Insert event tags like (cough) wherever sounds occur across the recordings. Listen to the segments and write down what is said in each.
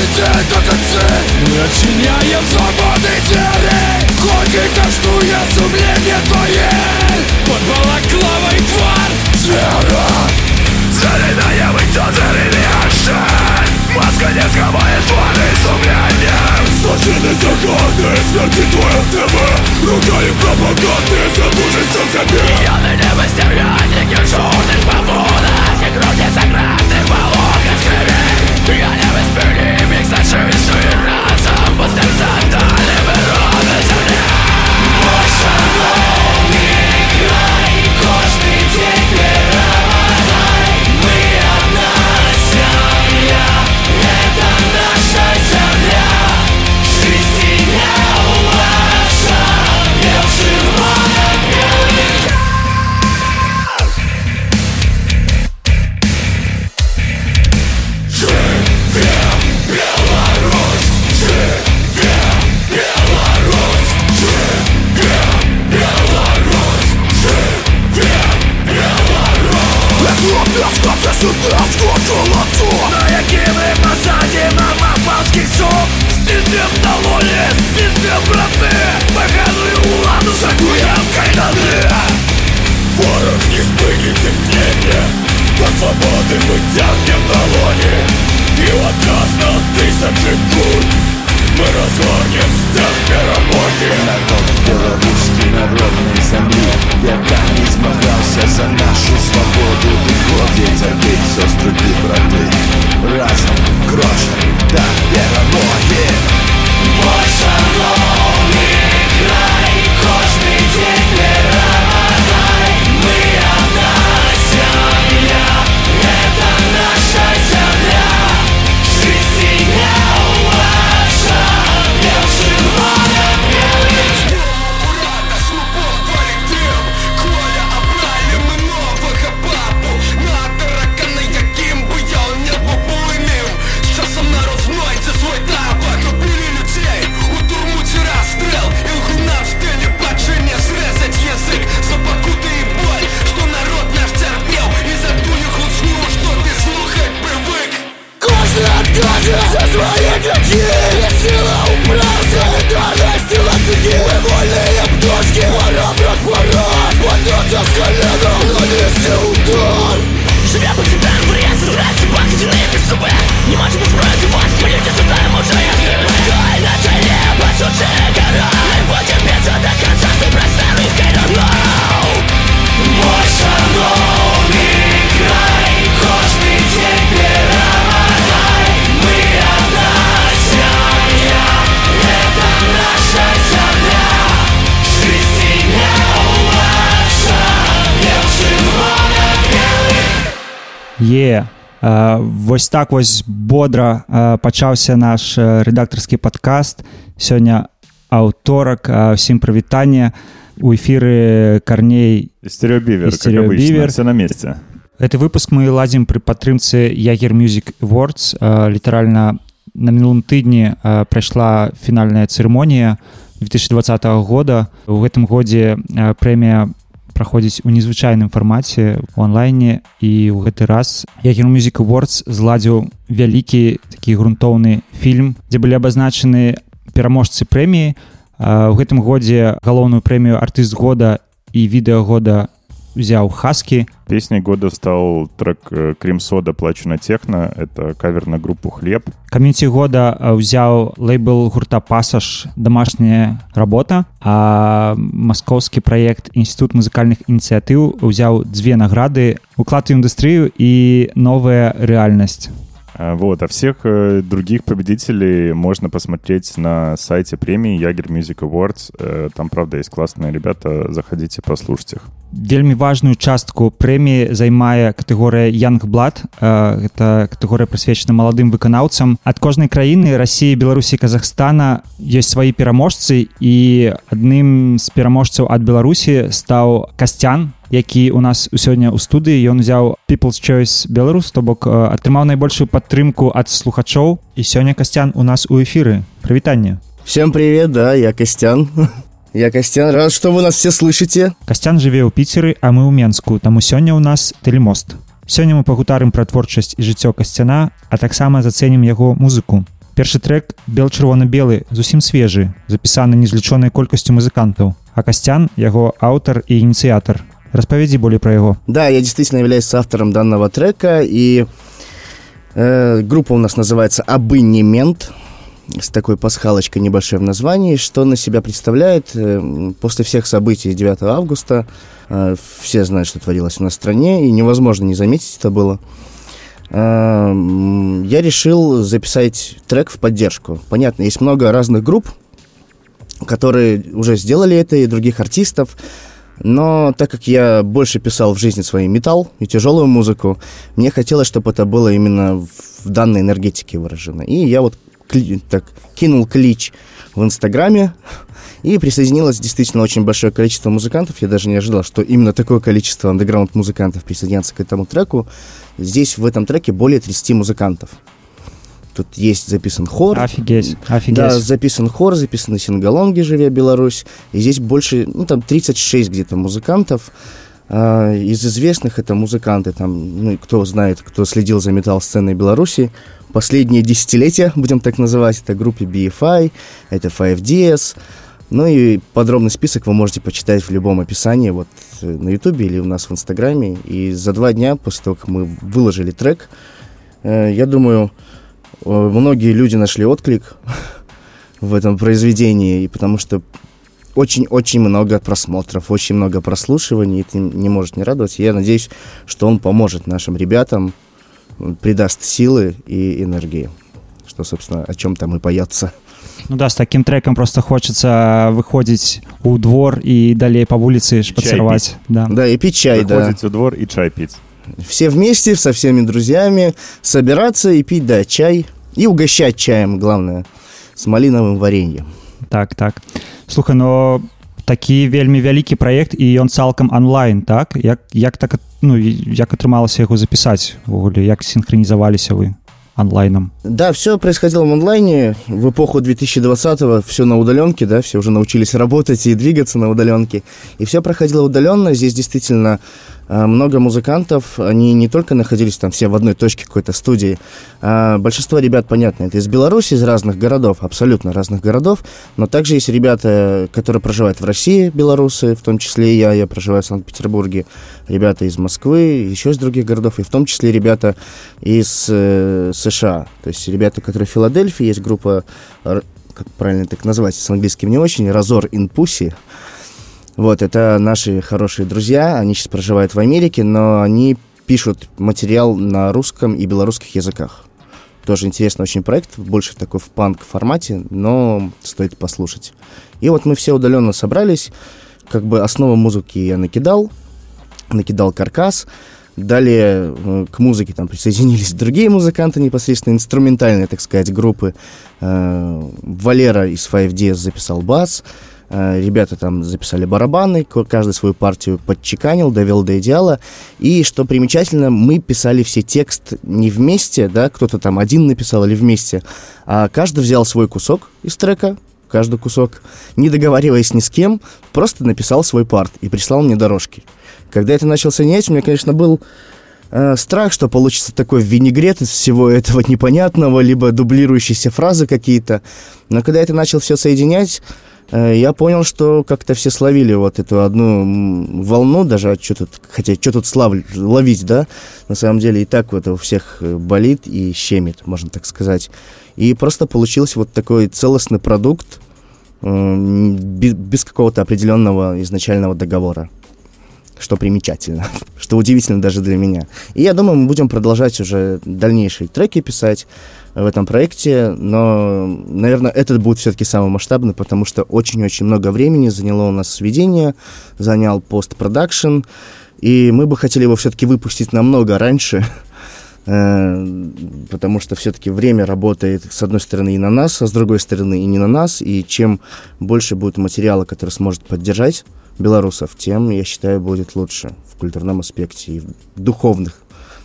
радыёплатоу. Начиняем свободной двери Ходит каждое сумление твое Под балаклавой тварь Звера Заредаем и то зарелиашен Маска не сховает твари сумлением Сложены законы смерти твоя ТВ Ругали пропаганды, задушится в себе Пьяный небо стервятник, черных побудах И круги согласных полок от крови Я не восприним их за чистую разом Пустым Е а, вось так вось бодра а, пачаўся наш а, рэдактарскі падкаст сёння аўторак а, усім прывітанне у эфіры карней Стереобивер, И как стереобивер. обычно, все на месте. гэты выпуск мы ладзім пры падтрымцы ягер music awards а, літаральна на мінулым тыдні а, прайшла фінальная цырымонія 2020 года у гэтым годзе а, прэмія праходзіць у незвычайным фармаце у онлайне і ў гэты раз Jäger Music Awards зладзіў вялікі такі грунтоўны фільм дзе былі абазначаны пераможцы прэміі у гэтым годзе галоўную прэмію артыст года і відэа года взяў хаскі Песней года стал трек э, «Крем Сода. Плачу на техно». Это кавер на группу «Хлеб». каміці года а, ўзяў лейбл гурта пасаж домашняя работа а маскоўскі праект інстытут музыкальных ініцыятыў узяў дзве награды уклад у індустрыю і новая рэальнасць А, Вот, а всех э, других победителей можно посмотреть на сайте премии Ягер Music Awards. Э, Там, правда, есть классные ребята. Заходите, послушайте их. вельмі важную частку прэміі займае катэгорыя янгблад гэта катэгорыя прысвечана маладым выканаўцам ад кожнай краіны рассіі беларусі казахстана ёсць свае пераможцы і адным з пераможцаў ад беларусі стаў касцян які у нас сёння ў студыі ён узяў people's choice беларус то бок э, атрымаў найбольшую падтрымку ад слухачоў і сёння касцян у нас у эфіры прывітанне Всем привет, да, я Костян. Я Костян, рад, что вы нас все слышите. Касцян жыве ў піцеры а мы ў менску таму сёння ў нас тэлемост сёння мы пагутарым пра творчасць і жыццё касцяна а таксама зацэнім яго музыку першы трек бел-чырвона-белы зусім свежы запісаны незлічонай колькасцю музыкантаў а касцян яго аўтар і ініцыятар распавядзі болей пра яго Да, я действительно являюсь автором данного трека, и э, группа у нас называется «Абынемент», с такой пасхалочкой небольшой в названии, что на себя представляет э, после всех событий 9 августа. э, все знают, что творилось у нас в стране, и невозможно не заметить это было. Э, я решил записать трек в поддержку. Понятно, есть много разных групп, которые уже сделали это, и других артистов. Но так как я больше писал в жизни своей металл и тяжелую музыку, мне хотелось, чтобы это было именно в данной энергетике выражено. И я вот кли- так, кинул клич в Инстаграме, и присоединилось действительно очень большое количество музыкантов. Я даже не ожидал, что именно такое количество андеграунд-музыкантов присоединятся к этому треку. Здесь в этом треке более 30 музыкантов. Тут есть записан хор, офігеть да, офігеть записан хор, записаны сингалонги «Живе Беларусь». И здесь больше, ну, там 36 где-то музыкантов. А, из известных это музыканты, там, ну, кто знает, кто следил за металл-сценой Беларуси, последние десятилетия, будем так называть, это группе BFI, это 5DS. Ну и подробный список вы можете почитать в любом описании, вот э, на Ютубе или у нас в Инстаграме. И за два дня после того, как мы выложили трек, э, я думаю, э, многие люди нашли отклик (laughs) в этом произведении, и потому что очень-очень много просмотров, очень много прослушиваний, это не может не радовать. Я надеюсь, что он поможет нашим ребятам, придаст силы и энергии, что, собственно, о чем там и поется. Ну да з таким трекам просто хочацца выходзіць у двор і далей па вуліцы шпацыраваць да. Да, и пить чай, да. Заходите во двор и чай пить. Все вместе, со всеми друзьями, собираться и пить, да, чай. И угощать чаем, главное, с малиновым вареньем. так так слухай но такі вельмі вялікі праект і ён цалкам онлайн так як як так at- ну і як атрымалася яго запісаць увогуле як синхронізаваліся вы онлайном Да, все происходило в онлайне. В эпоху 2020-го все на удаленке, да, все уже научились работать и двигаться на удаленке. И все проходило удаленно. Здесь действительно э, в много музыкантов. Они не только находились там все в одной точке какой-то студии. а большинство ребят, понятно, это из Беларуси, из разных городов, абсолютно разных городов. Но также есть ребята, которые проживают в России, белорусы, в том числе и я, я проживаю в Санкт-Петербурге. Ребята из Москвы, еще из других городов, и в том числе ребята из э, США. То есть ребята, которые в Филадельфии, есть группа, как правильно так назвать, с английским не очень, Разор in Pussy. Вот, это наши хорошие друзья, они сейчас проживают в Америке, но они пишут материал на русском и белорусских языках. Тоже интересный очень проект, больше такой в панк формате, но стоит послушать. И вот мы все удаленно собрались, как бы основу музыки я накидал, накидал каркас, Далее э, к музыке там присоединились другие музыканты, непосредственно инструментальные, так сказать, группы. Э, Валера из 5DS записал бас, ребята там записали барабаны, каждый свою партию подчеканил, довел до идеала. И, что примечательно, мы писали все текст не вместе, да, кто-то там один написал или вместе, а каждый взял свой кусок из трека, каждый кусок, не договариваясь ни с кем, просто написал свой парт и прислал мне дорожки. Когда это начал соединять, у меня, конечно, был э, страх, что получится такой винегрет из всего этого непонятного, либо дублирующиеся фразы какие-то. Но когда это начал все соединять, э, я понял, что как-то все словили вот эту одну волну, даже а чё тут, хотя что тут слав- ловить, да, на самом деле и так вот у всех э, болит и щемит, можно так сказать. И просто получился вот такой целостный продукт э, м, бе- без какого-то определенного изначального договора. что примечательно, (laughs) что удивительно даже для меня. И я думаю, мы будем продолжать уже дальнейшие треки писать в этом проекте, но, наверное, этот будет все-таки самый масштабный, потому что очень-очень много времени заняло у нас сведение, занял постпродакшн, и мы бы хотели его все-таки выпустить намного раньше, э, потому что все-таки время работает, с одной стороны, и на нас, а с другой стороны, и не на нас, и чем больше будет материала, который сможет поддержать белорусов, тем, я считаю, будет лучше в культурном аспекте и в духовных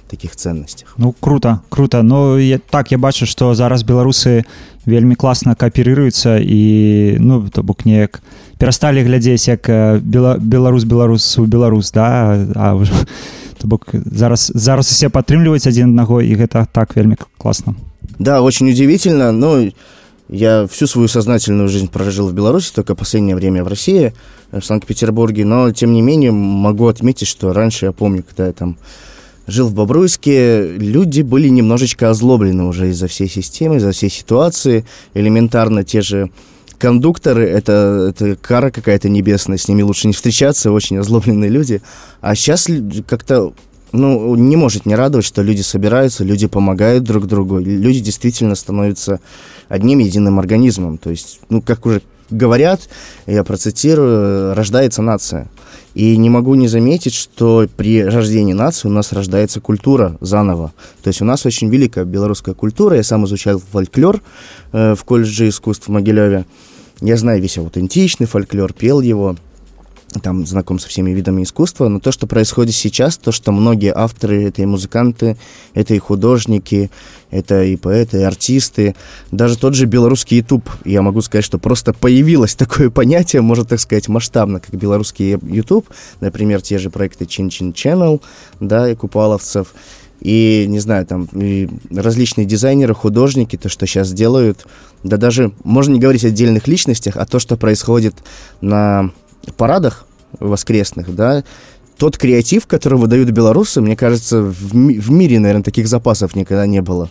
таких ценностях. Ну круто круто но я, так я бачу что зараз беларусы вельмі класна кааперыруюцца і ну то бок неяк перасталі глядзець як э, бела, беларус беларус у беларус да а (laughs) то бок зараз зараз усе падтрымліваюць адзін аднаго і гэта так вельмі класна Да, очень удивительно, но я всю свою сознательную жизнь прожил в Беларуси, только последнее время в России, в Санкт-Петербурге, но тем не менее могу отметить, что раньше я помню, когда я там жил в Бобруйске, люди были немножечко озлоблены уже из-за всей системы, из-за всей ситуации. Элементарно те же кондукторы, это, это кара какая-то небесная, с ними лучше не встречаться, очень озлобленные люди. А сейчас как-то ну, не может не радовать, что люди собираются, люди помогают друг другу, люди действительно становятся одним единым организмом. То есть, ну, как уже говорят, я процитирую, рождается нация. И не могу не заметить, что при рождении нации у нас рождается культура заново. То есть у нас очень великая белорусская культура. Я сам изучал фольклор э, в колледже искусств в Могилеве. Я знаю весь аутентичный фольклор, пел его там знаком со всеми видами искусства, но то, что происходит сейчас, то, что многие авторы, это и музыканты, это и художники, это и поэты, и артисты, даже тот же белорусский YouTube, я могу сказать, что просто появилось (laughs) такое понятие, можно так сказать, масштабно, как белорусский YouTube, например, те же проекты Чин Чин Channel, да, и Купаловцев, и, не знаю, там, и различные дизайнеры, художники, то, что сейчас делают, да даже, можно не говорить о отдельных личностях, а то, что происходит на парадах воскресных, да, тот креатив, который выдают белорусы, мне кажется, в, ми- в мире, наверное, таких запасов никогда не было.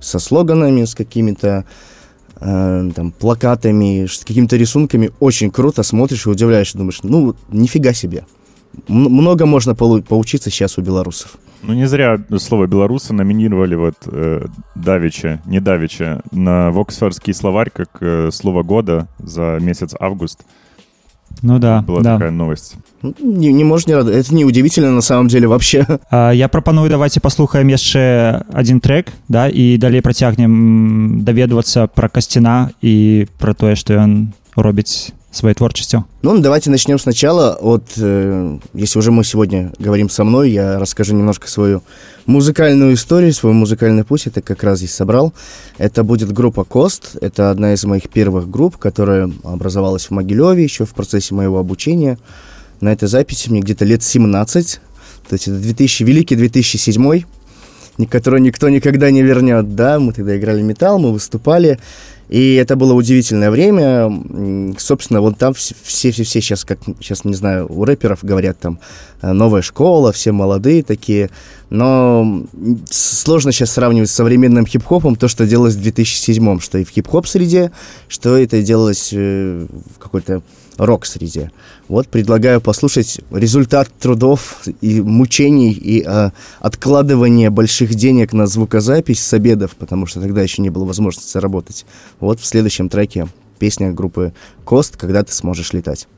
Со слоганами, с какими-то э, там плакатами, с какими-то рисунками. Очень круто смотришь и удивляешься, думаешь, ну, нифига себе. М- много можно полу- поучиться сейчас у белорусов. Ну, не зря слово «белорусы» номинировали вот э, Давича, не Давича, на Воксфордский словарь как э, слово года за месяц август. Ну да Была да. такая новость. Ну, Не, не может не радовать. Это не удивительно на самом деле вообще. А, я прапаную давайте паслухаем яшчэ один трек да і далей працягнем м, даведвацца пра касціна і пра тое што ён робіць сваёй творчасцю Ну, давайте начнем сначала от... э, если уже мы сегодня говорим со мной, я расскажу немножко свою музыкальную историю, свой музыкальный путь. Это как раз здесь собрал. Это будет группа Кост. Это одна из моих первых групп, которая образовалась в Могилеве еще в процессе моего обучения. На этой записи мне где-то лет 17. То есть это 2000, великий 2007 ни- который никто никогда не вернет, да, мы тогда играли металл, мы выступали, и это было удивительное время, собственно, вот там все-все-все сейчас, как сейчас, не знаю, у рэперов говорят там, э, новая школа, все молодые такие, но сложно сейчас сравнивать с современным хип-хопом то, что делалось в 2007, что и в хип-хоп среде, что это делалось э, в какой-то рок-среде. Вот предлагаю послушать результат трудов и мучений и э, откладывания больших денег на звукозапись с обедов, потому что тогда еще не было возможности заработать. Вот в следующем треке песня группы Кост «Когда ты сможешь летать».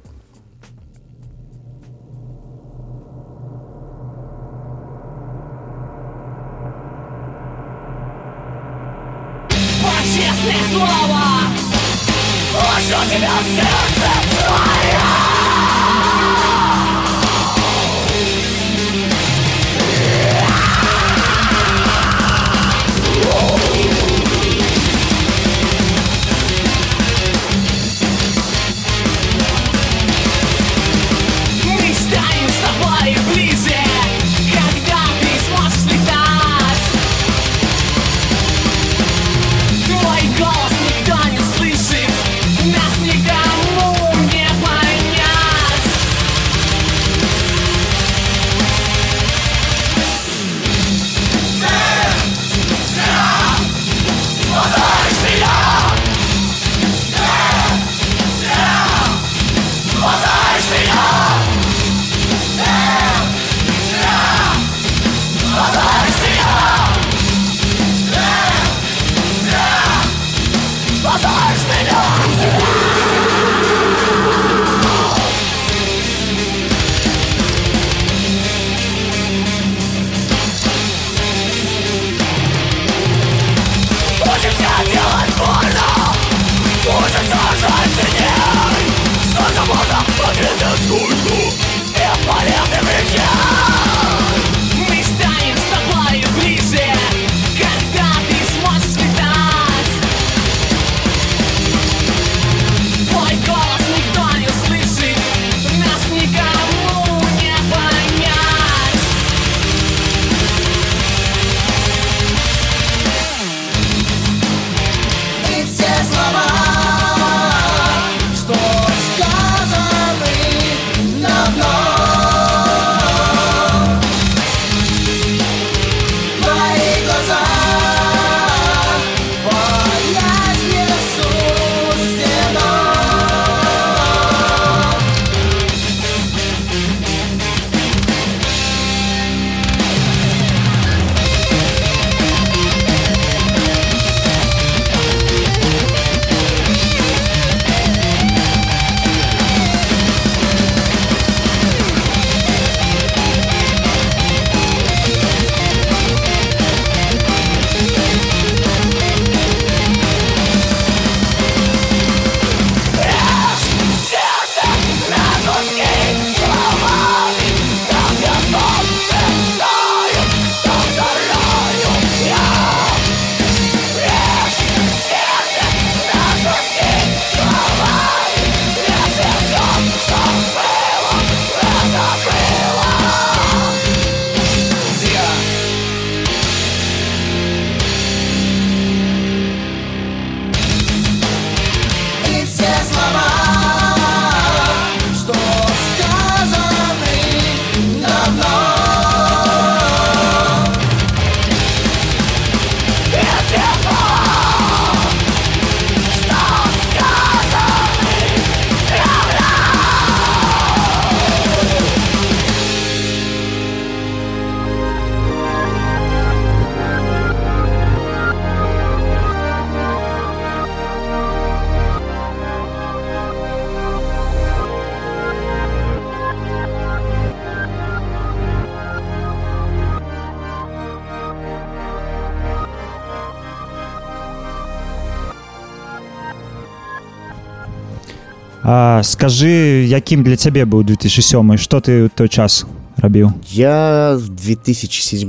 А, скажы якім для цябе быў 2007 что ты ў той час рабіў Я в 2007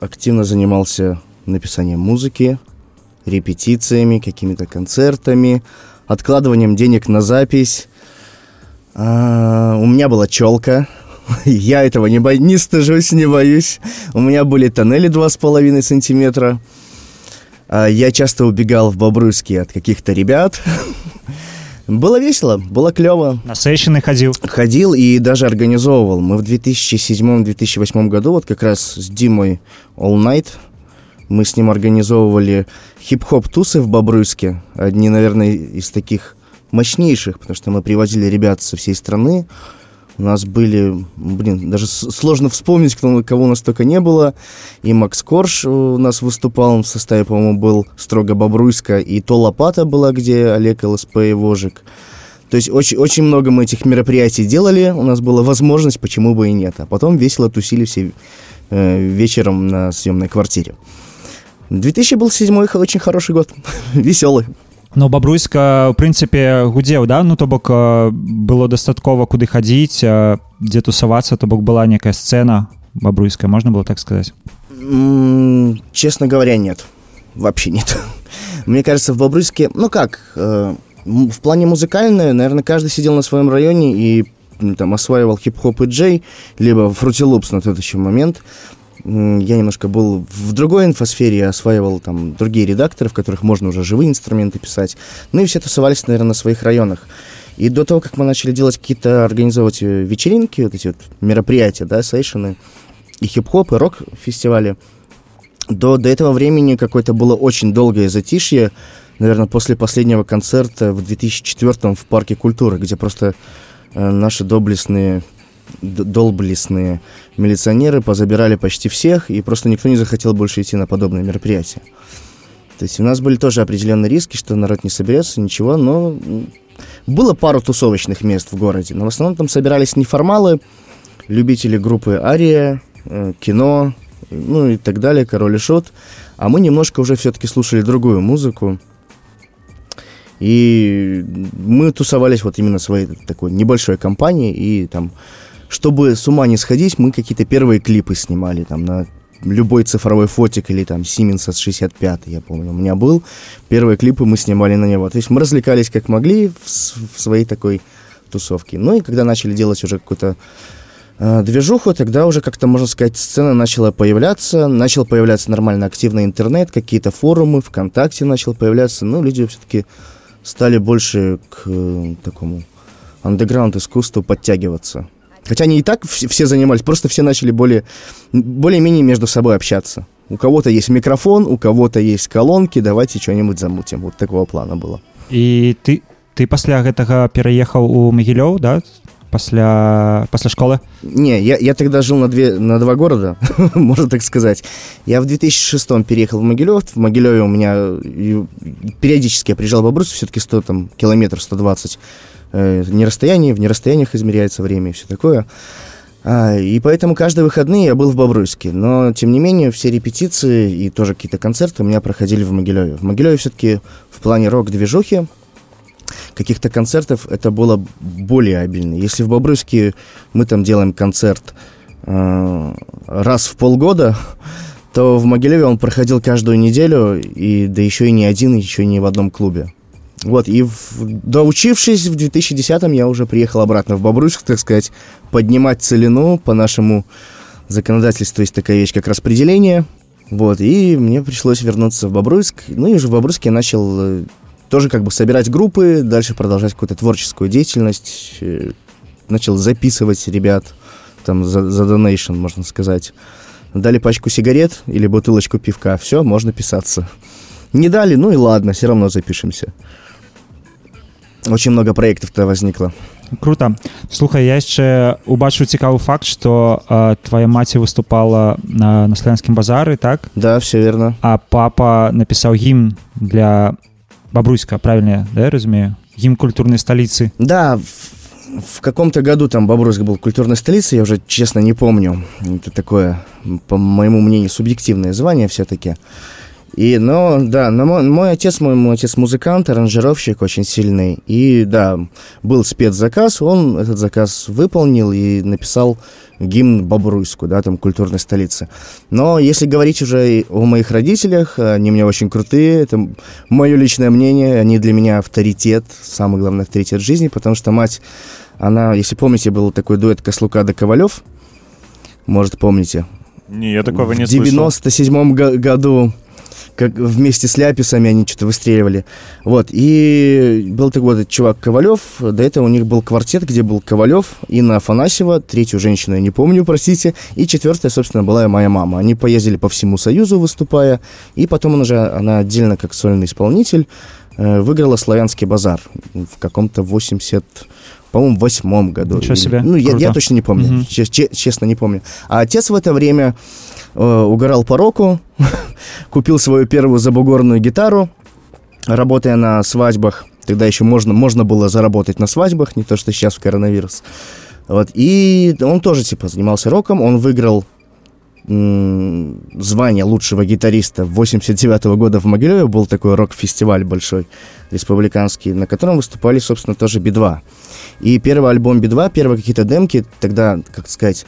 активно занимался написанием музыки, репетициями, какими-то концертами, откладыванием денег на запись. А, у меня была челка. (laughs) Я этого не, бо... не стыжусь, не боюсь. У меня были тоннели 2,5 сантиметра. А, Я часто убегал в Бобруйске от каких-то ребят. (laughs) Было весело, было клево. на сэшаны хадзіў Ходил и даже организовывал. Мы в 2007-2008 году, вот как раз с Димой All Night, мы с ним организовывали хип-хоп-тусы в Бобруйске. Одни, наверное, из таких мощнейших, потому что мы привозили ребят со всей страны. У нас были, блин, даже сложно вспомнить, кто, кого у нас только не было. И Макс Корж у нас выступал, он в составе, по-моему, был строго Бобруйска. И То Лопата была, где Олег ЛСП и Вожик. То есть очень, очень много мы этих мероприятий делали, у нас была возможность, почему бы и нет. А потом весело тусили все э, вечером на съемной квартире. 2000 был очень хороший год, (laughs) веселый. Ну бабруйска у прынцыпе гудзеў да ну то бок э, было дастаткова куды хадзіць э, дзе тусавацца то бок была некая сцена бабруйская можна было так сказаць М, Честно говоря, нет. Вообще нет. (laughs) Мне кажется, в Бобруйске, ну как, э, в плане музыкальной, наверное, каждый сидел на своем районе и там осваивал хип-хоп и джей, либо Loops на тот еще момент. Я немножко был в другой инфосфере, осваивал там другие редакторы, в которых можно уже живые инструменты писать. Ну и все тусовались, наверное, на своих районах. И до того, как мы начали делать какие-то, организовывать э, вечеринки, вот эти вот мероприятия, да, сейшены, и хип-хоп, и рок-фестивали, до, до этого времени какое-то было очень долгое затишье, наверное, после последнего концерта в 2004 в Парке культуры, где просто э, наши доблестные, д- долблестные милиционеры позабирали почти всех, и просто никто не захотел больше идти на подобные мероприятия. То есть у нас были тоже определенные риски, что народ не соберется, ничего, но было пару тусовочных мест в городе, но в основном там собирались неформалы, любители группы Ария, э, кино, ну и так далее, Король и Шут. А мы немножко уже все-таки слушали другую музыку. И мы тусовались вот именно своей такой небольшой компанией. И там, чтобы с ума не сходить, мы какие-то первые клипы снимали там на любой цифровой фотик или там Siemens S65, я помню, у меня был. Первые клипы мы снимали на него. То есть мы развлекались как могли в, в своей такой тусовке. Ну и когда начали делать уже какую-то э, движуху, тогда уже как-то, можно сказать, сцена начала появляться, начал появляться нормально активный интернет, какие-то форумы, ВКонтакте начал появляться, ну, люди все-таки стали больше к э, такому андеграунд искусству подтягиваться. Хотя они и так вс- все занимались, просто все начали более, более-менее между собой общаться. У кого-то есть микрофон, у кого-то есть колонки, давайте что-нибудь замутим. Вот такого плана было. і ты ты пасля гэтага пераехаў у магілёў да пасля пасля школы Не, я, я тогда жил на, две, на два города, (laughs) можно так сказать. Я в 2006 переехал в Могилев. В Могилеве у меня э, периодически я приезжал в Бобруйск, все-таки 100 там, километров, 120. Э, не расстояние, в нерасстояниях измеряется время и все такое. А, и поэтому каждые выходные я был в Бобруйске. Но, тем не менее, все репетиции и тоже какие-то концерты у меня проходили в Могилеве. В Могилеве все-таки в плане рок-движухи каких-то концертов это было более обильно. Если в Бобруйске мы там делаем концерт э, раз в полгода, то в Могилеве он проходил каждую неделю, и да еще и не один, еще и не в одном клубе. Вот, и в- доучившись в 2010-м, я уже приехал обратно в Бобруйск, так сказать, поднимать целину по нашему законодательству есть такая вещь, как распределение. Вот, и мне пришлось вернуться в Бобруйск. Ну и уже в Бобруйске я начал э, тоже как бы собирать группы, дальше продолжать какую-то творческую деятельность. э, Начал записывать ребят там за, за donation, можно сказать. Дали пачку сигарет или бутылочку пивка, все, можно писаться. Не дали, ну и ладно, все равно запишемся Очень много проектов-то возникло. круто слухай я яшчэ убачыў цікавы факт что э, твоя маці выступала на на славянскім базары так Да, все верно. а папа напісаў гімн для бабруйска правильно да я разумею гімн культурнай сталіцы Да, в, в каком-то году там Бобруйск был культурной столицей, я уже честно не помню. Это такое, по моему мнению, субъективное звание все-таки. И, но, да, но мой, мой отец, мой, мой отец музыкант, аранжировщик очень сильный. И, да, был спецзаказ, он этот заказ выполнил и написал гимн Бобруйску, да, там, культурной столицы. Но если говорить уже о моих родителях, они у меня очень крутые, это мое личное мнение, они для меня авторитет, самый главный авторитет в жизни, потому что мать, она, если помните, был такой дуэт Кослука да Ковалев, может, помните, Не, я такого не в слышал. 97 го- году как вместе с Ляписами они что-то выстреливали. Вот, и был такой вот чувак Ковалев, до этого у них был квартет, где был Ковалев, Инна Афанасьева, третью женщину я не помню, простите, и четвертая, собственно, была моя мама. Они поездили по всему Союзу, выступая, и потом она уже, она отдельно как сольный исполнитель, э, выиграла «Славянский базар» в каком-то 80 по-моему, в восьмом году. Ничего себе, Ну, я, я точно не помню, че- че- честно не помню. А отец в это время э, угорал по року, (laughs) купил свою первую забугорную гитару, работая на свадьбах. Тогда еще можно, можно было заработать на свадьбах, не то, что сейчас в коронавирус. Вот. И он тоже, типа, занимался роком. Он выиграл звание лучшего гитариста 89 года в Могилеве. Был такой рок-фестиваль большой, республиканский, на котором выступали, собственно, тоже Би-2. И первый альбом Би-2, первые какие-то демки, тогда, как сказать,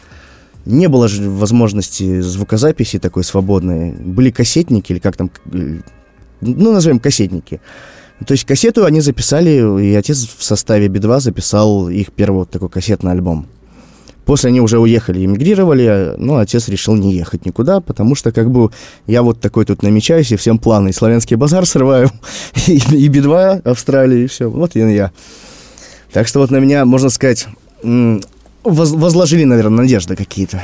не было же возможности звукозаписи такой свободной. Были кассетники, или как там, э, ну, назовем кассетники. То есть кассету они записали, и отец в составе Би-2 записал их первый вот такой кассетный альбом. После они уже уехали, эмигрировали, но отец решил не ехать никуда, потому что как бы я вот такой тут намечаюсь, и всем планы. И славянский базар срываю, (laughs) и, и Би-2 Австралии, и все. Вот и я. Так что вот на меня, можно сказать, возложили, наверное, надежды какие-то.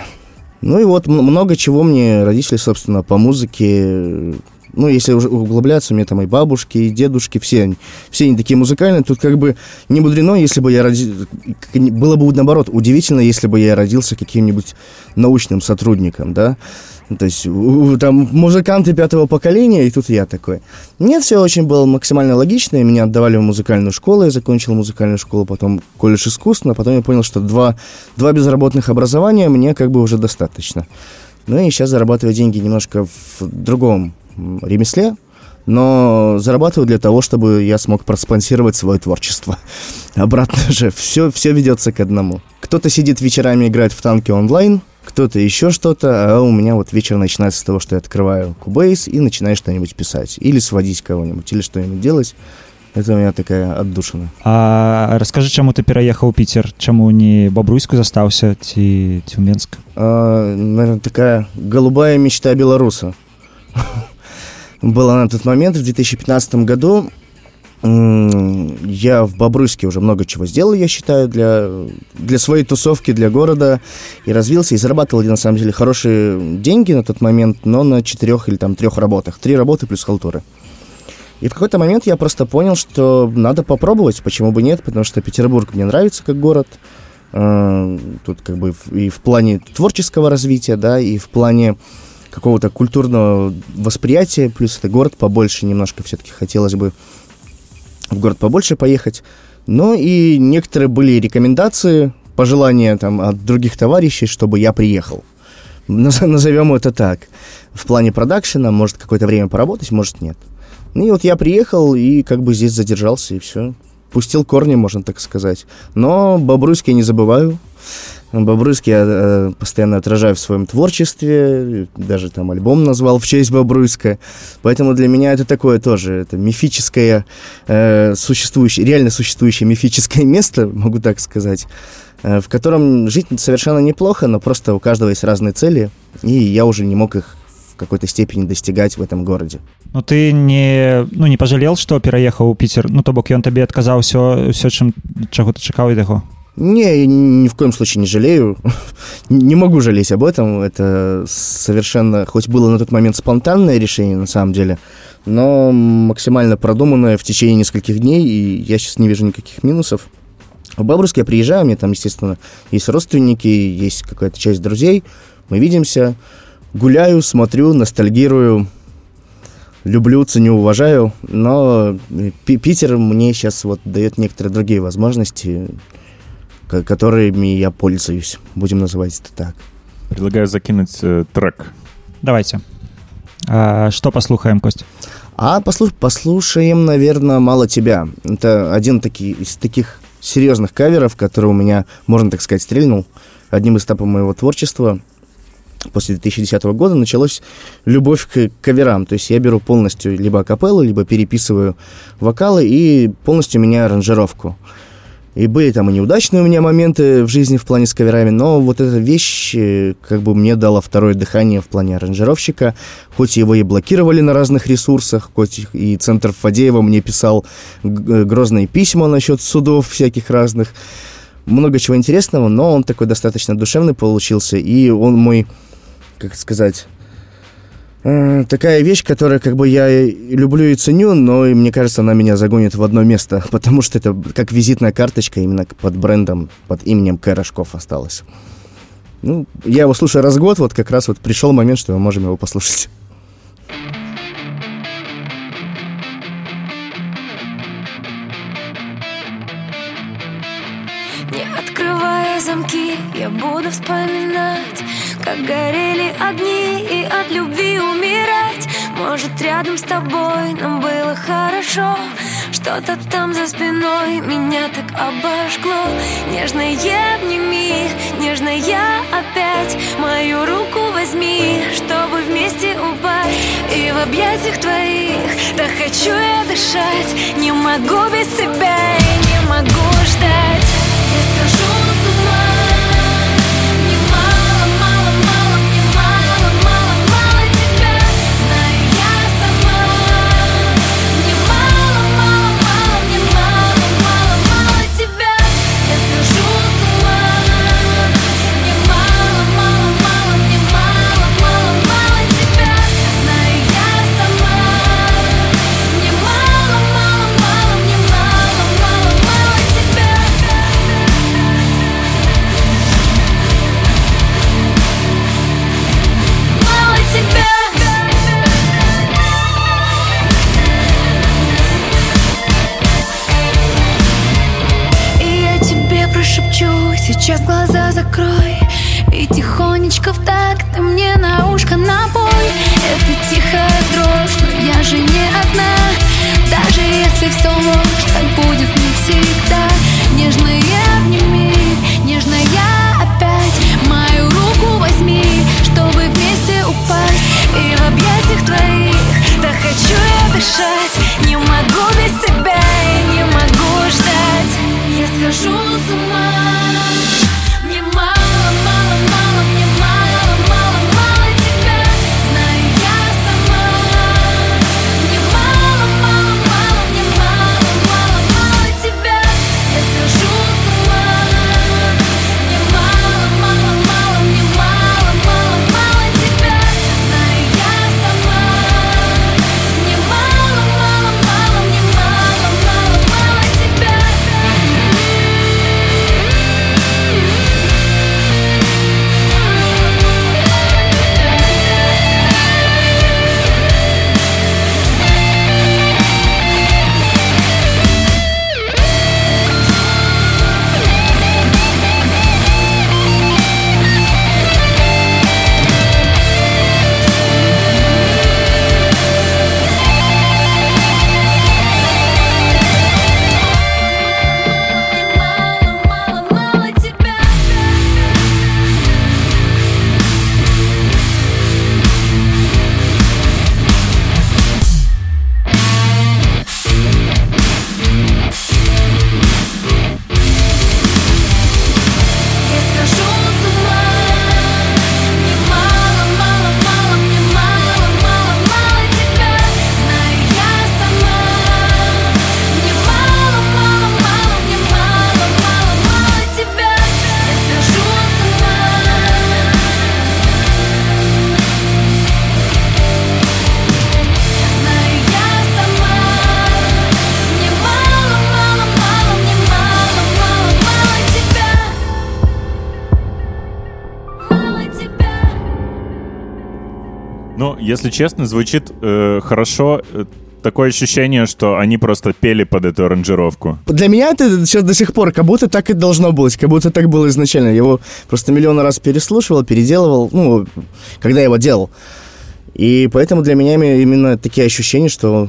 Ну и вот много чего мне родители, собственно, по музыке, ну, если уже углубляться, у меня там и бабушки, и дедушки, все, они- все они такие музыкальные. Тут как бы не мудрено, если бы я родился... Было бы наоборот, удивительно, если бы я родился каким-нибудь научным сотрудником, да? Ну, То есть там музыканты пятого поколения, и тут я такой. Нет, все очень было максимально логично. и Меня отдавали в музыкальную школу, я закончил музыкальную школу, потом колледж искусств, а потом я понял, что два, два безработных образования мне как бы уже достаточно. Ну и сейчас зарабатываю деньги немножко в другом ремесле, но зарабатываю для того, чтобы я смог проспонсировать свое творчество. (laughs) Обратно же, все, все ведется к одному. Кто-то сидит вечерами играет в танки онлайн, кто-то еще что-то, а у меня вот вечер начинается с того, что я открываю Cubase и начинаю что-нибудь писать. Или сводить кого-нибудь, или что-нибудь делать. Это у меня такая отдушина. А раскажы чаму ты пераехаў у піцер чаму не бабруйску застаўся ці ці ў менск А, наверное, такая голубая мечта белоруса. (laughs) Была на тот момент, в 2015 году. Я в Бобруйске уже много чего сделал, я считаю, для, для своей тусовки, для города. И развился, и зарабатывал, я, на самом деле, хорошие деньги на тот момент, но на четырех или там трех работах. Три работы плюс халтуры. И в какой-то момент я просто понял, что надо попробовать, почему бы нет, потому что Петербург мне нравится как город. Э, Тут как бы и в плане творческого развития, да, и в плане какого-то культурного восприятия, плюс это город побольше немножко все-таки хотелось бы в город побольше поехать. Ну и некоторые были рекомендации, пожелания там от других товарищей, чтобы я приехал. Наз- (laughs) Назовем это так. В плане продакшена, может какое-то время поработать, может нет. Ну и вот я приехал и как бы здесь задержался, и все. Пустил корни, можно так сказать. Но Бобруйск я не забываю. Бобруйск я э, постоянно отражаю в своем творчестве, даже там альбом назвал в честь Бобруйска. Поэтому для меня это такое тоже, это мифическое, э, существующее, реально существующее мифическое место, могу так сказать, э, в котором жить совершенно неплохо, но просто у каждого есть разные цели, и я уже не мог их в какой-то степени достигать в этом городе. Ну ты не ну не пожалел што пераехаў у піцер ну то бок ён табе адказаў все все чым чаго ты чакаў ад яго не, ни в коем случае не жалею. (laughs) Не могу жалеть об этом. Это совершенно, хоть было на тот момент спонтанное решение, на самом деле, но максимально продуманное в течение нескольких дней, и я сейчас не вижу никаких минусов. В Бобруйск я приезжаю, меня там, естественно, есть родственники, есть какая-то часть друзей. Мы видимся, гуляю, смотрю, ностальгирую, люблю, ценю, уважаю, но Пи- Питер мне сейчас вот дает некоторые другие возможности, которыми я пользуюсь. Будем называть это так. Предлагаю закинуть э, трек. давайте А, Что послухаем, Кость? А послуш- послушаем, наверное, «Мало тебя». Это один таки, из таких серьезных каверов, который у меня, можно так сказать, стрельнул. Одним из этапов моего творчества после 2010 года началась любовь к каверам. То есть я беру полностью либо акапеллу, либо переписываю вокалы и полностью меняю аранжировку. И были там и неудачные у меня моменты в жизни в плане с каверами, но вот эта вещь э, как бы мне дала второе дыхание в плане аранжировщика. Хоть его и блокировали на разных ресурсах, хоть и Центр Фадеева мне писал г- грозные письма насчет судов всяких разных. Много чего интересного, но он такой достаточно душевный получился, и он мой, как сказать, э, такая вещь, которая как бы я люблю и ценю, но и мне кажется, она меня загонит в одно место, (laughs) потому что это как визитная карточка именно под брендом, под именем К. Осталась. Ну, я его слушаю раз в год, вот как раз вот пришел момент, что мы можем его послушать. Не открывая замки, я буду вспоминать Как горели огни и от любви умирать. Может рядом с тобой нам было хорошо. Что-то там за спиной меня так обожгло. Нежно я обними, нежно я опять. Мою руку возьми, чтобы вместе упасть. И в объятиях твоих, да хочу я дышать. Не могу без тебя и не могу ждать если честно, звучит э, хорошо. Э, Такое ощущение, что они просто пели под эту аранжировку. Для меня это сейчас до сих пор, как будто так и должно быть, как будто так было изначально. Я его просто миллион раз переслушивал, переделывал, ну, когда я его делал. И поэтому для меня име- именно такие ощущения, что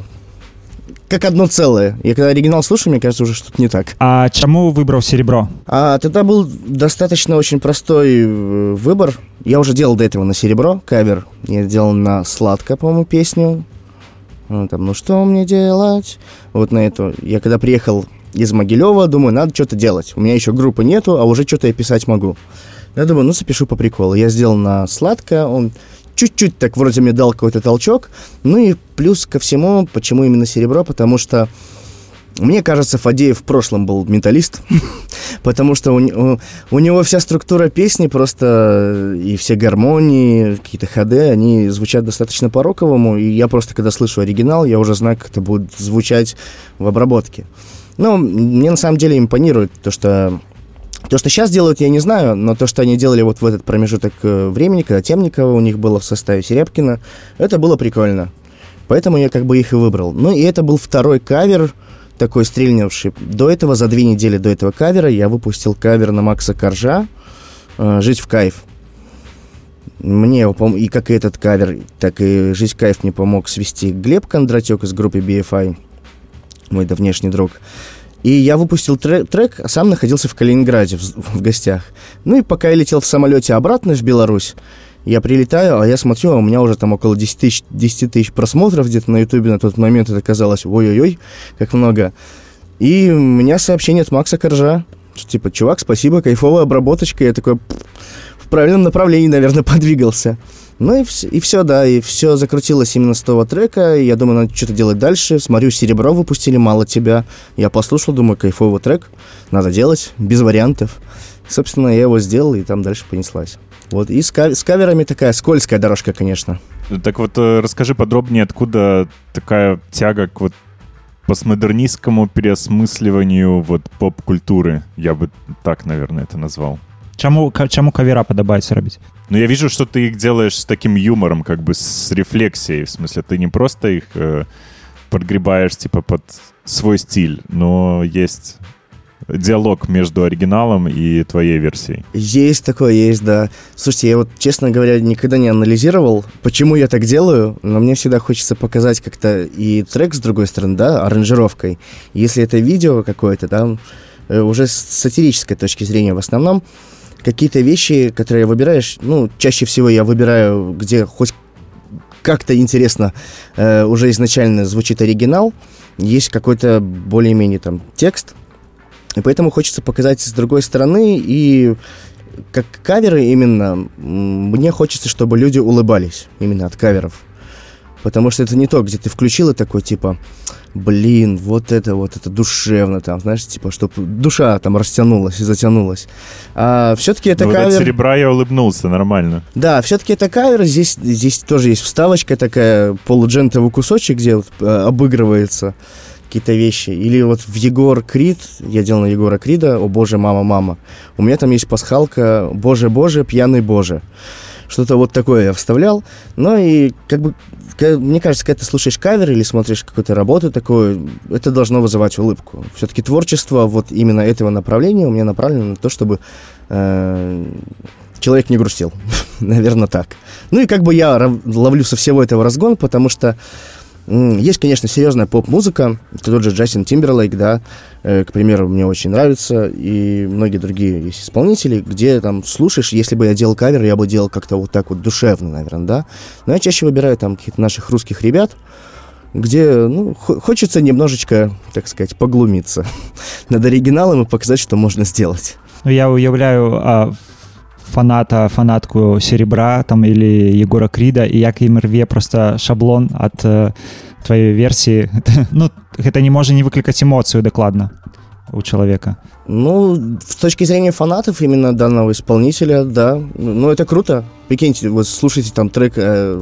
как одно целое. Я когда оригинал слушаю, мне кажется, уже что-то не так. А чаму выбраў серебро А тогда был достаточно очень простой э, выбор. Я уже делал до этого на серебро кавер. Я делал на сладко, по-моему, песню. Ну, Там, ну что мне делать? Вот на эту. Я когда приехал из Могилева, думаю, надо что-то делать. У меня еще группы нету, а уже что-то я писать могу. Я думаю, ну запишу по приколу. Я сделал на сладко, он чуть-чуть так вроде мне дал какой-то толчок. Ну и плюс ко всему, почему именно серебро? Потому что мне кажется, Фадеев в прошлом был менталист, (laughs) потому что у, у- у него вся структура песни просто и все гармонии, какие-то ходы, они звучат достаточно по-роковому, и я просто, когда слышу оригинал, я уже знаю, как это будет звучать в обработке. Ну, мне на самом деле импонирует то, что то, что сейчас делают, я не знаю, но то, что они делали вот в этот промежуток э, времени, когда Темникова у них было в составе Серебкина, это было прикольно. Поэтому я как бы их и выбрал. Ну и это был второй кавер, такой стрельнувший. До этого, за две недели до этого кавера, я выпустил кавер на Макса Коржа э, «Жить в кайф». Мне и как и этот кавер, так и «Жить в кайф» мне помог свести Глеб Кондратюк из группы BFI, мой давнешний друг. И я выпустил тре- трек, а сам находился в Калининграде в, в гостях. Ну и пока я летел в самолете обратно в Беларусь, я прилетаю, а я смотрю, а у меня уже там около 10 тысяч, 10 тысяч просмотров где-то на Ютубе на тот момент. Это казалось, ой-ой-ой, как много. И у меня сообщение от Макса Коржа, что типа, чувак, спасибо, кайфовая обработочка. Я такой «Пф, в правильном направлении, наверное, (laughs) подвигался. Ну и, и все, да, и все закрутилось именно с того трека. Я думаю, надо что-то делать дальше. Смотрю, Серебро выпустили, мало тебя. Я послушал, думаю, кайфовый трек, надо делать, без вариантов. Собственно, я его сделал, и там дальше понеслась. Вот, и с, ка- с каверами такая скользкая дорожка, конечно. Так вот, э, расскажи подробнее, откуда такая тяга к вот постмодернистскому переосмысливанию вот поп-культуры. Я бы так, наверное, это назвал. Чаму чаму кавера падабаецца рабіць Но я вижу, что ты их делаешь с таким юмором, как бы с рефлексией. В смысле, ты не просто их э, подгребаешь, типа, под свой стиль, но есть диалог между оригиналом и твоей версией. Есть такое, есть, да. Слушайте, я вот, честно говоря, никогда не анализировал, почему я так делаю, но мне всегда хочется показать как-то и трек с другой стороны, да, аранжировкой. Если это видео какое-то, да, э, уже с сатирической точки зрения в основном, какие-то вещи, которые выбираешь, ну, чаще всего я выбираю, где хоть как-то интересно э, уже изначально звучит оригинал, есть какой-то более-менее там текст, и поэтому хочется показать с другой стороны, и как каверы именно, мне хочется, чтобы люди улыбались именно от каверов. Потому что это не то, где ты включил и такой, типа, блин, вот это вот, это душевно там, знаешь, типа, чтобы душа там растянулась и затянулась. А все-таки это Ну, вот от кавер... серебра я улыбнулся, нормально. Да, все-таки это кавер. Здесь, здесь тоже есть вставочка такая, полуджентовый кусочек, где вот, э, обыгрывается какие-то вещи. Или вот в Егор Крид, я делал на Егора Крида, «О боже, мама, мама». У меня там есть пасхалка «Боже, боже, пьяный боже». Что-то вот такое я вставлял. Ну и как бы, мне кажется, когда ты слушаешь кавер или смотришь какую-то работу такую, это должно вызывать улыбку. Все-таки творчество вот именно этого направления у меня направлено на то, чтобы э, человек не грустил. (laughs) Наверное, так. Ну и как бы я ловлю со всего этого разгон, потому что есть, конечно, серьезная поп-музыка. Это тот же Джастин Тимберлейк, да, э, к примеру, мне очень нравится. И многие другие есть исполнители, где там слушаешь, если бы я делал кавер, я бы делал как-то вот так вот душевно, наверное, да. Но я чаще выбираю там каких-то наших русских ребят, где, ну, хо- хочется немножечко, так сказать, поглумиться (laughs) над оригиналом и показать, что можно сделать. Ну, я уяўляю а, фаната фанатку серебра там или егора кріда і як ім рве просто шаблон ад э, тваёй версіі (laughs) ну гэта не можа не выклікаць эмоцыю дакладна у чалавека Ну, с точки зрения фанатов именно данного исполнителя, да. Ну, это круто. Прикиньте, вот слушайте там трек... э,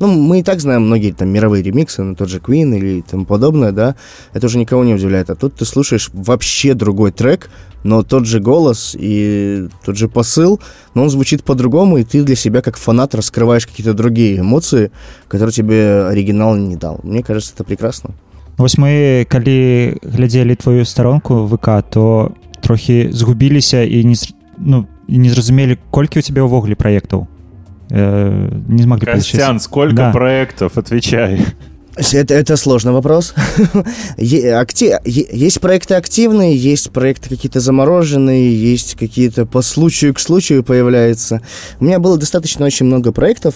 ну, мы и так знаем многие там мировые ремиксы, на тот же Queen или тому подобное, да. Это уже никого не удивляет. А тут ты слушаешь вообще другой трек, но тот же голос и тот же посыл, но он звучит по-другому, и ты для себя как фанат раскрываешь какие-то другие эмоции, которые тебе оригинал не дал. Мне кажется, это прекрасно. Вось мы калі глядзелі твою старонку ВК то трохі згубіліся і не зр- ну і не зразумелі колькі у цябе ўвогуле праектаў э, не смогли получить. Костян, сколько Да. проектов? Отвечай. Это, это сложный вопрос. (laughs) Есть проекты активные, есть проекты какие-то замороженные, есть какие-то по случаю к случаю появляются. У меня было достаточно очень много проектов.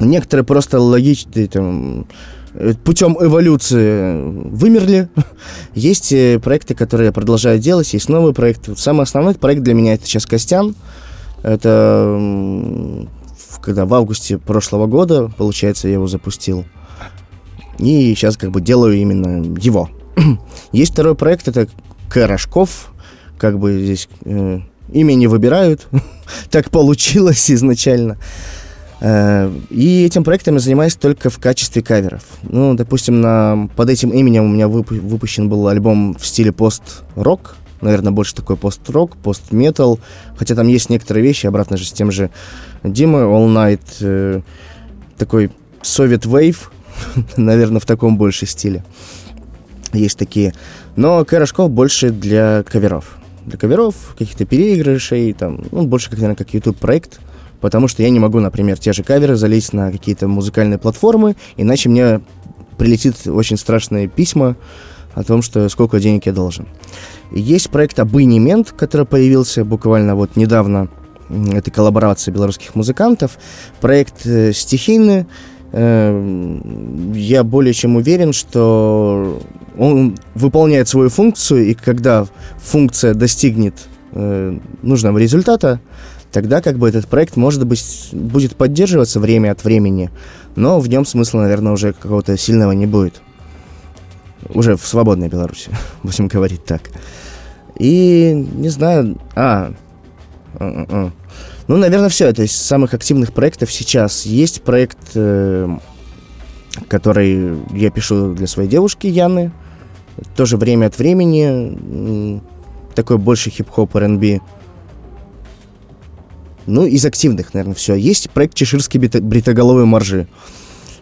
Некоторые просто логичные, там, э, путем эволюции вымерли. (laughs) Есть э, проекты, которые я продолжаю делать, есть новые проекты. Самый основной проект для меня это сейчас Костян. Это когда в августе прошлого года, получается, я его запустил. И сейчас как бы делаю именно его. (clears throat) Есть второй проект, это Карашков. Как бы здесь э, имя не выбирают. (laughs) так получилось изначально. Э, И этим проектом я занимаюсь только в качестве каверов. Ну, допустим, на, под этим именем у меня выпу- выпущен был альбом в стиле пост-рок. Наверное, больше такой пост-рок, пост-метал. Хотя там есть некоторые вещи, обратно же с тем же Димой, All Night. э, такой Soviet Wave, (laughs) наверное, в таком больше стиле. Есть такие. Но Карашков больше для каверов. Для каверов, каких-то переигрышей, там, ну, больше, как, наверное, как YouTube-проект. Потому что я не могу, например, те же каверы залезть на какие-то музыкальные платформы, иначе мне прилетит очень страшные письма о том, что сколько денег я должен. Есть проект «Абонемент», который появился буквально вот недавно. Это коллаборация белорусских музыкантов. Проект э, стихийный. Э, Я более чем уверен, что он выполняет свою функцию, и когда функция достигнет э, нужного результата, тогда как бы этот проект, может быть, будет поддерживаться время от времени, но в нем смысла, наверное, уже какого-то сильного не будет. Уже в свободной Беларуси, (laughs) будем говорить так. И, не знаю, а, а. ну, наверное, все. Это из самых активных проектов сейчас. Есть проект, э, который я пишу для своей девушки Яны. Тоже время от времени. Такой больше хип-хоп, R&B. Ну, из активных, наверное, все. Есть проект «Чеширские бритоголовые моржи».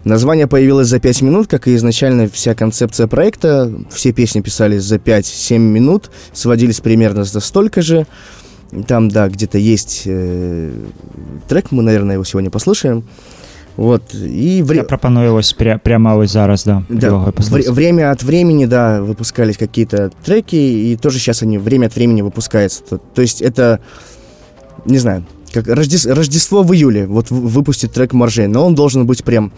Название появилось за 5 минут, как и изначально вся концепция проекта. Все песни писались за 5-7 минут, сводились примерно за столько же. Там, да, где-то есть э, трек, мы, наверное, его сегодня послушаем. Вот, и... вре- Я прапаную вось пря, прямо вось зараз да, да, вре- время от времени, да, выпускались какие-то треки, и тоже сейчас они время от времени выпускаются. То, то есть это, не знаю, как Рождес- Рождество в июле, вот выпустит трек Маржей, но он должен быть прям,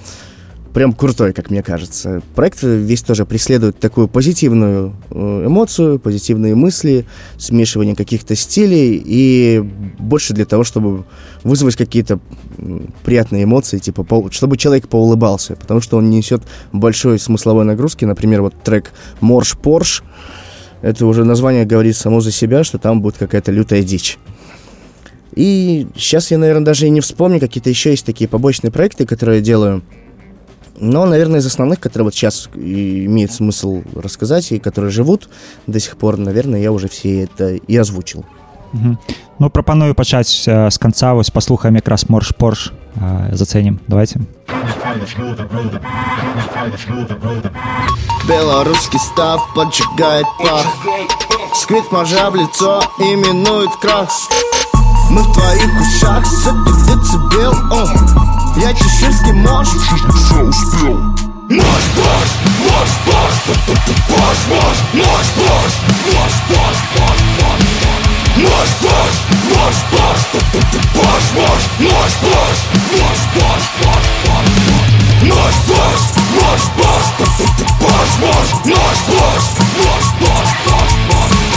прям крутой, как мне кажется. Проект весь тоже преследует такую позитивную э, эмоцию, позитивные мысли, смешивание каких-то стилей, и больше для того, чтобы вызвать какие-то приятные эмоции, типа, чтобы человек поулыбался, потому что он несет большой смысловой нагрузки. Например, вот трек «Морж Порш», это уже название говорит само за себя, что там будет какая-то лютая дичь. И сейчас я, наверное, даже и не вспомню, какие-то еще есть такие побочные проекты, которые я делаю. Но, наверное, из основных, которые вот сейчас имеет смысл рассказать, и которые живут до сих пор, наверное, я уже все это и озвучил. Мгм. Ну прапаную пачаць э, з канца вось паслухаем якраз морж порш э, зацэнім давайте Белорусский став поджигает пах Сквит моржа в лицо именует крах Мы в твоих ушах сотни децибел о. Я чеширский морж Все успел Наш босс, наш босс, босс, босс, наш босс, наш босс, босс, босс, наш босс, наш босс, босс, босс, наш босс, наш босс, босс, босс, наш босс, наш босс, босс, босс, наш босс, наш босс, босс, босс,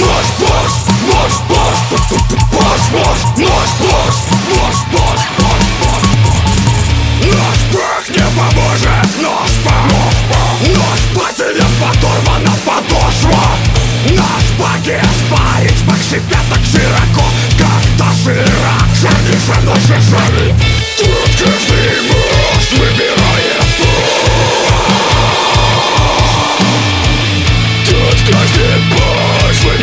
наш босс, наш босс, босс, босс, наш босс, наш босс, босс, босс. Наш не поможет, наш прах Наш потерян подорвана подошва Наш багет спарить Бак себя так широко, как доширак Шаги за наши шаги Тут каждый муж выбирает путь Тут каждый путь путь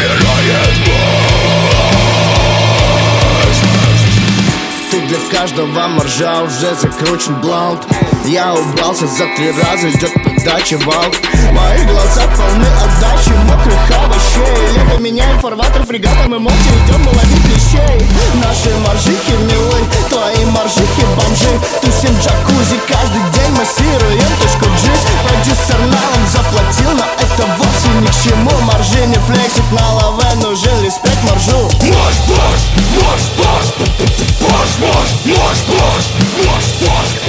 Ты для каждого моржа уже закручен блант Я убрался за три раза, идет подача вал. Мои глаза полны отдачи мокрых овощей Лето меняем фарватер фрегатом и молча идем ловить вещей Наши моржихи милы, твои моржихи бомжи. Тусим джакузи, каждый день массируем точку G Продюсер налом заплатил, но это вовсе ни к чему. Моржи не флексит на лаве, нужен респект моржу. Марш, марш, марш, марш, марш, марш, марш, марш, марш, марш, марш,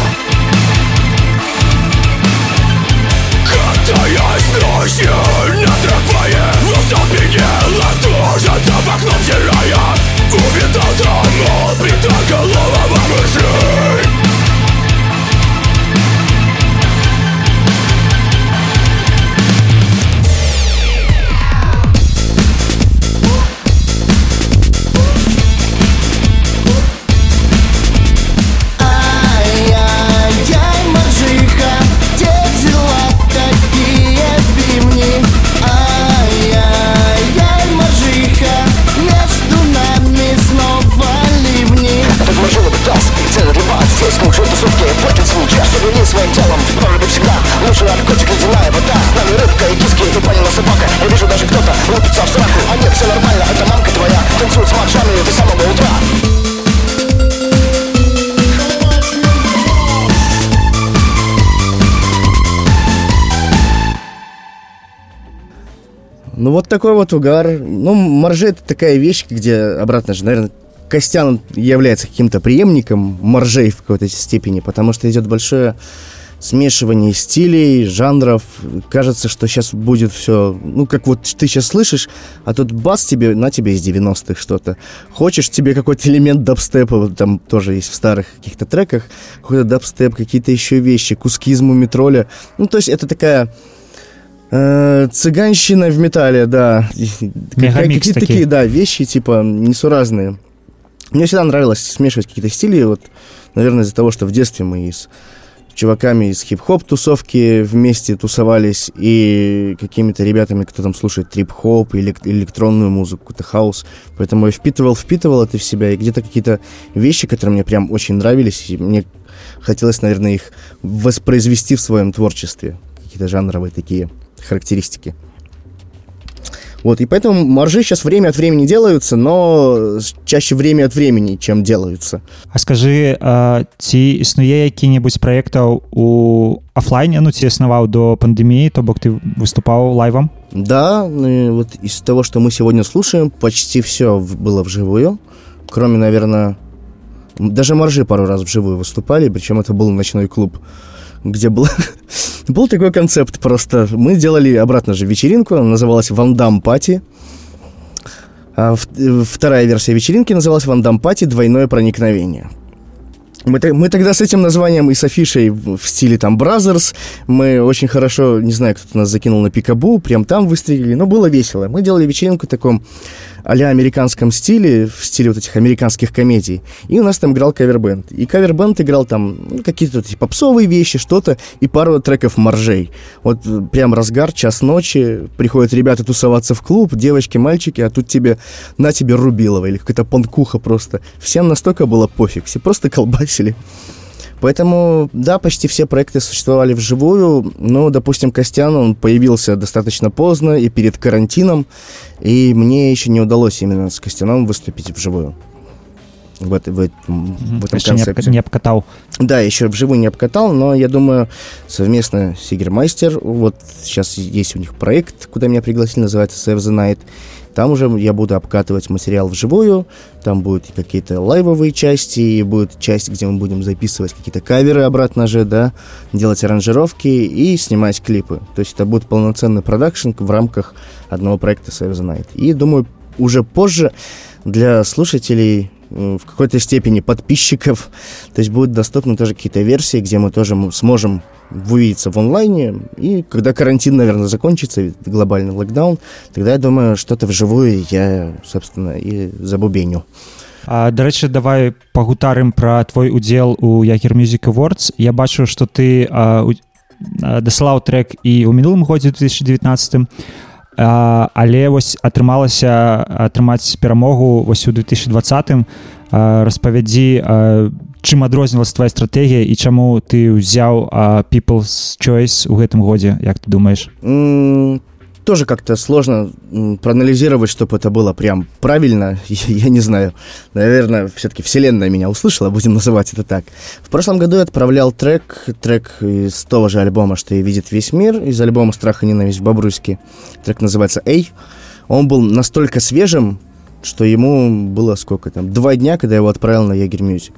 Увидал там бритоголового мужик Ну вот такой вот угар. Ну, моржи это такая вещь, где обратно же, наверное, Костян является каким-то преемником моржей в какой-то степени, потому что идет большое смешивание стилей, жанров. Кажется, что сейчас будет все, ну, как вот ты сейчас слышишь, а тут бас тебе, на тебе из 90-х что-то. Хочешь, тебе какой-то элемент дабстепа, там тоже есть в старых каких-то треках, какой-то дабстеп, какие-то еще вещи, куски из мумитроля. Ну, то есть это такая Цыганщина в металле, да. Какие-то такие. да, вещи, типа, несуразные. Мне всегда нравилось смешивать какие-то стили, вот, наверное, из-за того, что в детстве мы и с чуваками из хип-хоп тусовки вместе тусовались, и какими-то ребятами, кто там слушает трип-хоп, или электронную музыку, какой-то хаос. Поэтому я впитывал, впитывал это в себя, и где-то какие-то вещи, которые мне прям очень нравились, и мне хотелось, наверное, их воспроизвести в своем творчестве. Какие-то жанровые такие характеристики. Вот, и поэтому моржи сейчас время от времени делаются, но чаще время от времени, чем делаются. А скажы а, ці існуе які-небудзь праектаў у афлайне ну ці існаваў до пандэміі то бок ты выступаў лайвам Да, ну и вот из того, что мы сегодня слушаем, почти все было вживую, кроме, наверное, даже моржи пару раз вживую выступали, причем это был ночной клуб, где был, (laughs) был такой концепт просто. Мы делали обратно же вечеринку, она называлась «Вандам Party». А вторая версия вечеринки называлась «Вандам Party. Двойное проникновение». Мы, мы тогда с этим названием и с афишей в стиле там Brazzers, мы очень хорошо, не знаю, кто-то нас закинул на пикабу, прям там выстрелили, но было весело. Мы делали вечеринку в таком а-ля американском стиле, в стиле вот этих американских комедий, и у нас там играл кавербенд. И кавербенд играл там ну, какие-то вот эти попсовые вещи, что-то, и пару треков моржей. Вот э, прям разгар, час ночи, приходят ребята тусоваться в клуб, девочки, мальчики, а тут тебе, на тебе Рубилова или какая-то панкуха просто. Всем настолько было пофиг, все просто колбасили. Поэтому, да, почти все проекты существовали вживую, но, допустим, Костян, он появился достаточно поздно и перед карантином, и мне еще не удалось именно с Костяном выступить вживую. в, этой- в этом, в этом не, концепте. аб- не абкатаў Да, еще вживую не обкатал, но я думаю, совместно с Игермайстер, вот сейчас есть у них проект, куда меня пригласили, называется Save the Night. Там уже я буду обкатывать материал вживую, там будут какие-то лайвовые части, и будет часть, где мы будем записывать какие-то каверы обратно же, да, делать аранжировки и снимать клипы. То есть это будет полноценный продакшн в рамках одного проекта the Night. И думаю, уже позже для слушателей в какой-то степени подписчиков. То есть будут доступны тоже какие-то версии, где мы тоже м- сможем увидеться в онлайне. И когда карантин, наверное, закончится, и глобальный локдаун, тогда я думаю, что-то вживую я, собственно, и забубеню. А, дарэчы давай пагутарым пра твой удзел у Ягер Music Awards я бачу што ты а, у- а, дасылаў трек і ў мінулым годзе 2019 а, але вось атрымалася атрымаць перамогу вось у 2020 а, распавядзі а, чым адрознілася твоя стратэгія і чаму ты ўзяў а, people's choice у гэтым годзе як ты думаешь М, тоже как-то сложно проанализировать, чтобы это было прям правильно. (laughs) Я не знаю. Наверное, все-таки вселенная меня услышала, будем называть это так. В прошлом году я отправлял трек, трек из того же альбома, что и видит весь мир, из альбома «Страх и ненависть в Бобруйске». Трек называется «Эй». Он был настолько свежим, что ему было сколько там, два дня, когда я его отправил на Jäger Music.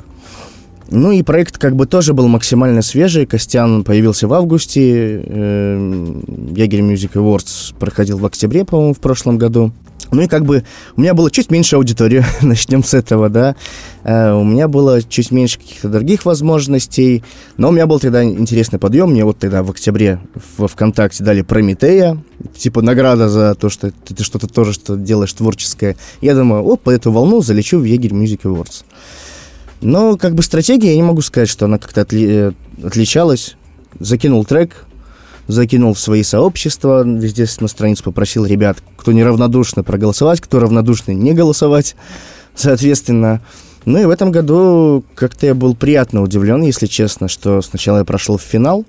Ну и проект как бы тоже был максимально свежий. Костян появился в августе. Jäger Music Awards проходил в октябре, по-моему, в прошлом году. Ну и как бы у меня было чуть меньше аудитории, (laughs) начнем с этого, да. Э, у меня было чуть меньше каких-то других возможностей, но у меня был тогда интересный подъем. Мне вот тогда в октябре во ВКонтакте дали Прометея, типа награда за то, что ты, что-то тоже что делаешь творческое. Я думаю, о, по эту волну залечу в Егерь Music Awards. Но как бы стратегия, я не могу сказать, что она как-то отли- э, отличалась. Закинул трек, закинул в свои сообщества, везде на страницу попросил ребят, кто неравнодушно проголосовать, кто равнодушный не голосовать, (laughs) соответственно. Ну и в этом году как-то я был приятно удивлен, если честно, что сначала я прошел в финал,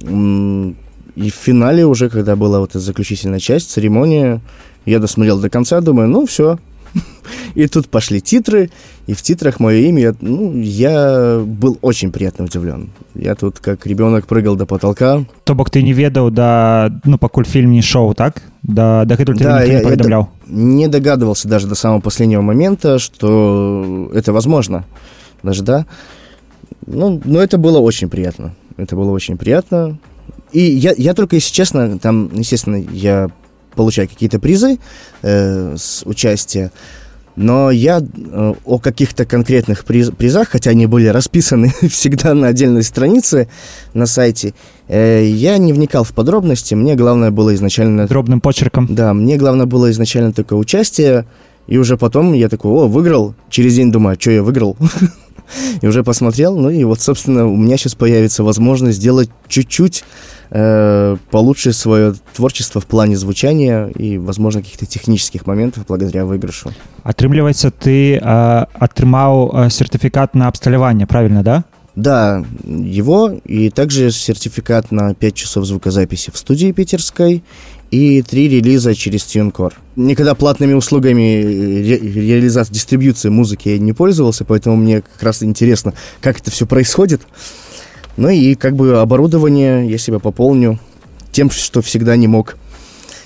и в финале уже, когда была вот эта заключительная часть, церемония, я досмотрел до конца, думаю, ну все. И тут пошли титры, и в титрах мое имя, я, ну, я был очень приятно удивлен. Я тут как ребенок прыгал до потолка. то бок ты не ведаў да ну пакуль фільм не шоу так да дагэтуль Да, да, я- не я паведамляў Не догадывался даже до самого последнего момента, что это возможно. Даже, да. Ну, но это было очень приятно. Это было очень приятно. И я, я только, если честно, там, естественно, я получаю какие-то призы э, с участия, но я э, о каких-то конкретных приз- призах, хотя они были расписаны (laughs) всегда на отдельной странице на сайте, э, я не вникал в подробности. Мне главное было изначально дробным почеркам да, мне главное было изначально только участие, и уже потом я такой, о, выиграл. Через день думаю, что я выиграл? (laughs) (laughs) И уже посмотрел, ну и вот, собственно, у меня сейчас появится возможность сделать чуть-чуть э, получше свое творчество в плане звучания и, возможно, каких-то технических моментов благодаря выигрышу. атрымліваецца ты а, атрымаў а, сертыфікат на абсталяванне правильно да Да, его и также сертификат на 5 часов звукозаписи в студии питерской и три релиза через TuneCore. Никогда платными услугами ре- реализации, дистрибьюции музыки я не пользовался, поэтому мне как раз интересно, как это все происходит. Ну и как бы оборудование я себя пополню тем, что всегда не мог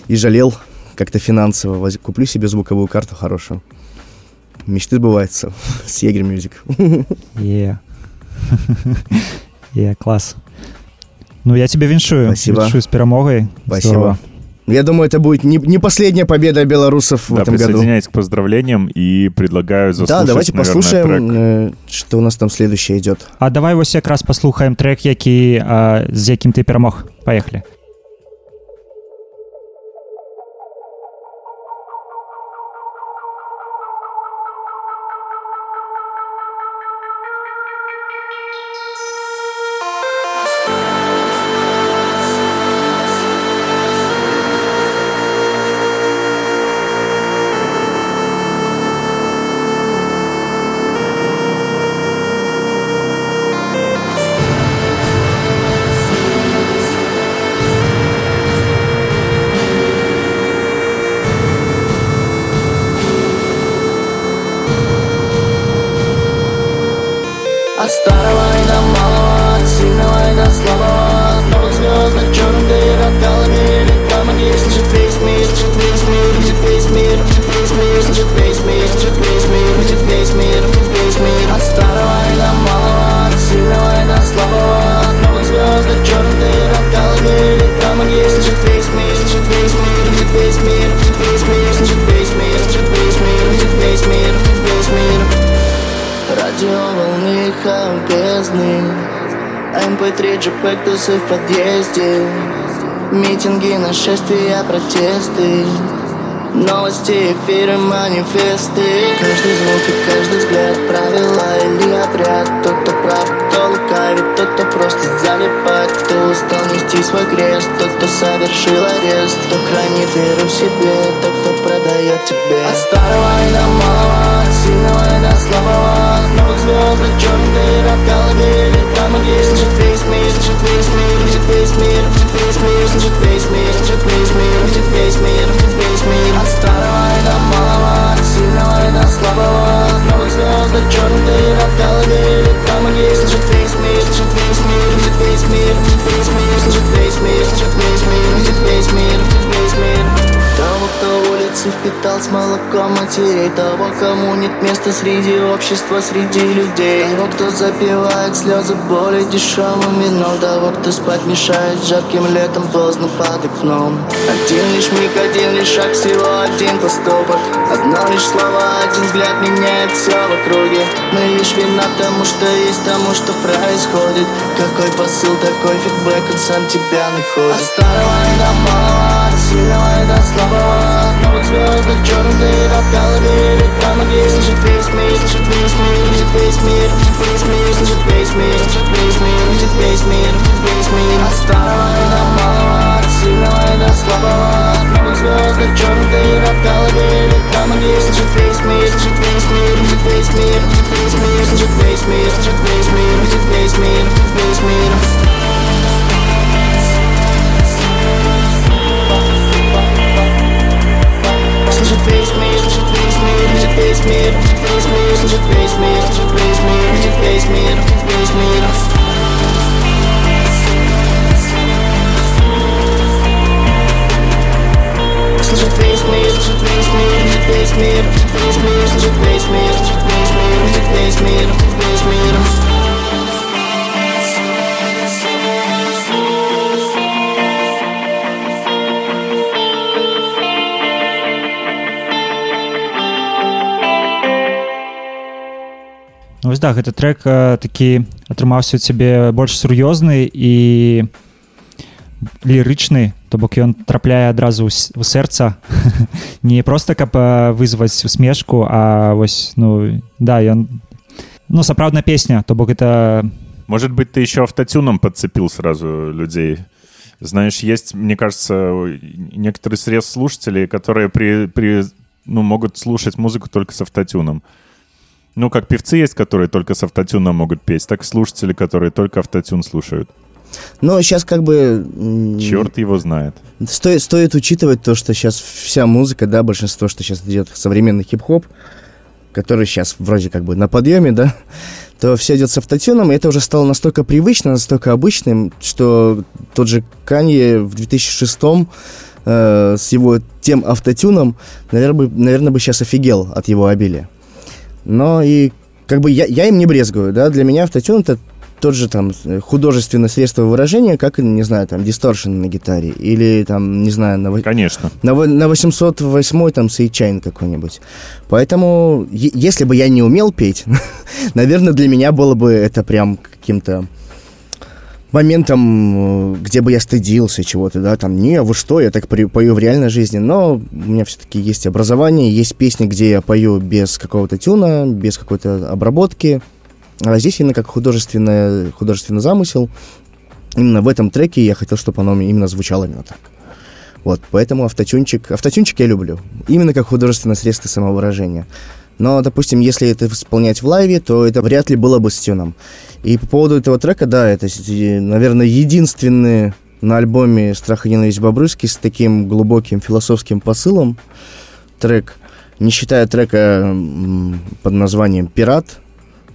и жалел как-то финансово. Куплю себе звуковую карту хорошую. Мечты сбываются (laughs) с Егер Music. е е класс ну я тебе віншую Спасибо. віншую з перамогай Спасибо. Здорово. Я думаю, это будет не, не последняя победа белорусов в Да, этом году. присоединяюсь к поздравлениям и предлагаю заслушать, Да, давайте наверное, послушаем, трек. э, что у нас там следующее идет. А давай вось якраз паслухаем трек які а, з якім ты перамог поехали веру в себе Тот, кто продает тебе От старого и до малого От сильного и до слабого От новых звезд до черных От или там, где слышит весь мир Слышит весь мир, слышит весь мир Слышит весь мир, слышит весь мир Слышит весь мир, слышит весь мир Слышит весь мир От старого и до малого От сильного и до слабого От новых звезд до черных От или там, где слышит весь мир Слышит весь мир, слышит весь мир Слышит весь мир, слышит весь мир Слышит весь мир, слышит весь мир Слышит весь мир улицы впитал с молоком матерей Того, кому нет места среди общества, среди людей. Того, кто запивает слезы боли дешевым вином Того, кто спать мешает жарким летом поздно под окном. Один лишь миг, один лишь шаг, всего один поступок. Одно лишь слово, один взгляд меняет все в округе. Мы лишь вина тому, что есть, тому, что происходит. Какой посыл, такой фидбэк, он сам тебя находит. От старого до малого, от сильного и до слабого От новых звезд до черных дыр, от головы или там, где слышит весь мир Слышит весь мир, слышит весь мир, слышит весь мир Слышит весь мир, слышит весь мир, слышит весь мир, слышит весь мир От старого и до малого, от сильного и до слабого От новых звезд до черных дыр, от головы или там, где слышит весь мир Слышит весь мир, слышит весь мир, слышит весь мир Слышит весь мир, слышит весь мир, слышит весь мир, слышит весь мир Слышит весь мир, слышит весь мир, слышит весь мир, слышит весь мир, слышит весь мир, слышит весь мир, слышит весь мир, слышит весь мир. Слышит весь мир, слышит весь мир, слышит весь мир, слышит весь мир, слышит весь мир, слышит весь мир, слышит весь мир, слышит весь мир. вось да гэты трек э, такі атрымаўся у цябе больш сур'ёзны і лірычны то бок ён трапляе адразу ў с- у сэрца (laughs) не просто каб э, вызваць усмешку а вось ну да ён ну сапраўдная песня то бок это Может быть, ты еще автотюном подцепил сразу людей. Знаешь, есть, мне кажется, некоторый срез слушателей, которые при, при, ну, могут слушать музыку только с автотюном. Ну, как певцы есть, которые только с автотюном могут петь, так и слушатели, которые только автотюн слушают. Но сейчас как бы... Черт его знает. Стоит, стоит учитывать то, что сейчас вся музыка, да, большинство, что сейчас идет современный хип-хоп, который сейчас вроде как бы на подъеме, да, то все идет с автотюном, и это уже стало настолько привычно, настолько обычным, что тот же Канье в 2006 э, с его тем автотюном, наверное, бы, наверное, бы сейчас офигел от его обилия. Но и как бы я, я им не брезгую, да, для меня автотюн это тот же там художественное средство выражения, как, не знаю, там, дисторшн на гитаре, или там, не знаю, на, Конечно. на, на 808 там сейчайн какой-нибудь. Поэтому, если бы я не умел петь, (laughs) наверное, для меня было бы это прям каким-то моментом, э, где бы я стыдился чего-то, да, там, не, вы что, я так пою в реальной жизни, но у меня все-таки есть образование, есть песни, где я пою без какого-то тюна, без какой-то обработки, а здесь именно как художественное, художественный замысел, именно в этом треке я хотел, чтобы оно именно звучало именно так. Вот, поэтому автотюнчик, автотюнчик я люблю, именно как художественное средство самовыражения. Но, допустим, если это исполнять в лайве, то это вряд ли было бы с тюном. И по поводу этого трека, да, это, наверное, единственный на альбоме «Страх и ненависть Бобрыски» с таким глубоким философским посылом трек, не считая трека под названием «Пират»,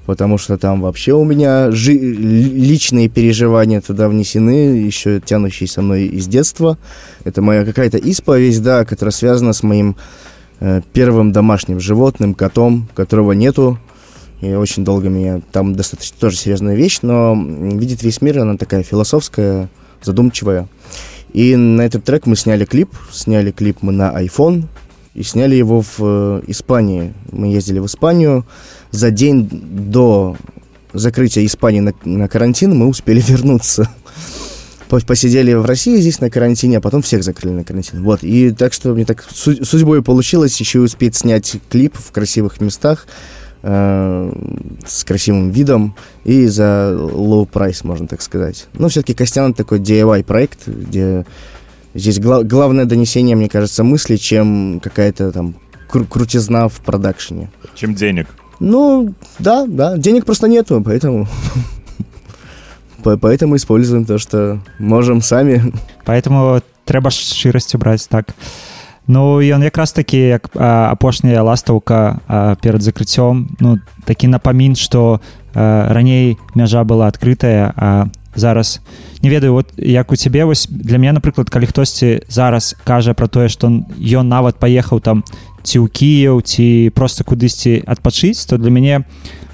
потому что там вообще у меня жи- личные переживания туда внесены, еще тянущие со мной из детства. Это моя какая-то исповедь, да, которая связана с моим первым домашним животным, котом, которого нету. И очень долго меня... Там достаточно тоже серьезная вещь, но «Видит весь мир» она такая философская, задумчивая. И на этот трек мы сняли клип. Сняли клип мы на iPhone. И сняли его в э, Испании. Мы ездили в Испанию. За день до закрытия Испании на, на карантин мы успели вернуться. По- Посидели в России здесь на карантине, а потом всех закрыли на карантин. Вот. И так что мне так су- судьбой получилось еще и успеть снять клип в красивых местах э, с красивым видом и за low price, можно так сказать. Но все-таки Костян такой DIY проект, где здесь гла- главное донесение, мне кажется, мысли, чем какая-то там кру- крутизна в продакшене. Чем денег? Ну, да, да, денег просто нету, поэтому... (laughs) По- Поэтому используем то, что можем сами. Поэтому трэба шчырасцю браць так Ну ён якраз такі як а, апошняя ластаўка а, перад закрыццём ну такі напамін што а, раней мяжа была адкрытая а зараз не ведаю вот як у цябе вось для мяне напрыклад калі хтосьці зараз кажа про тое што ён нават паехаў там ці ў кіяў ці просто кудысьці адпачыць то для мяне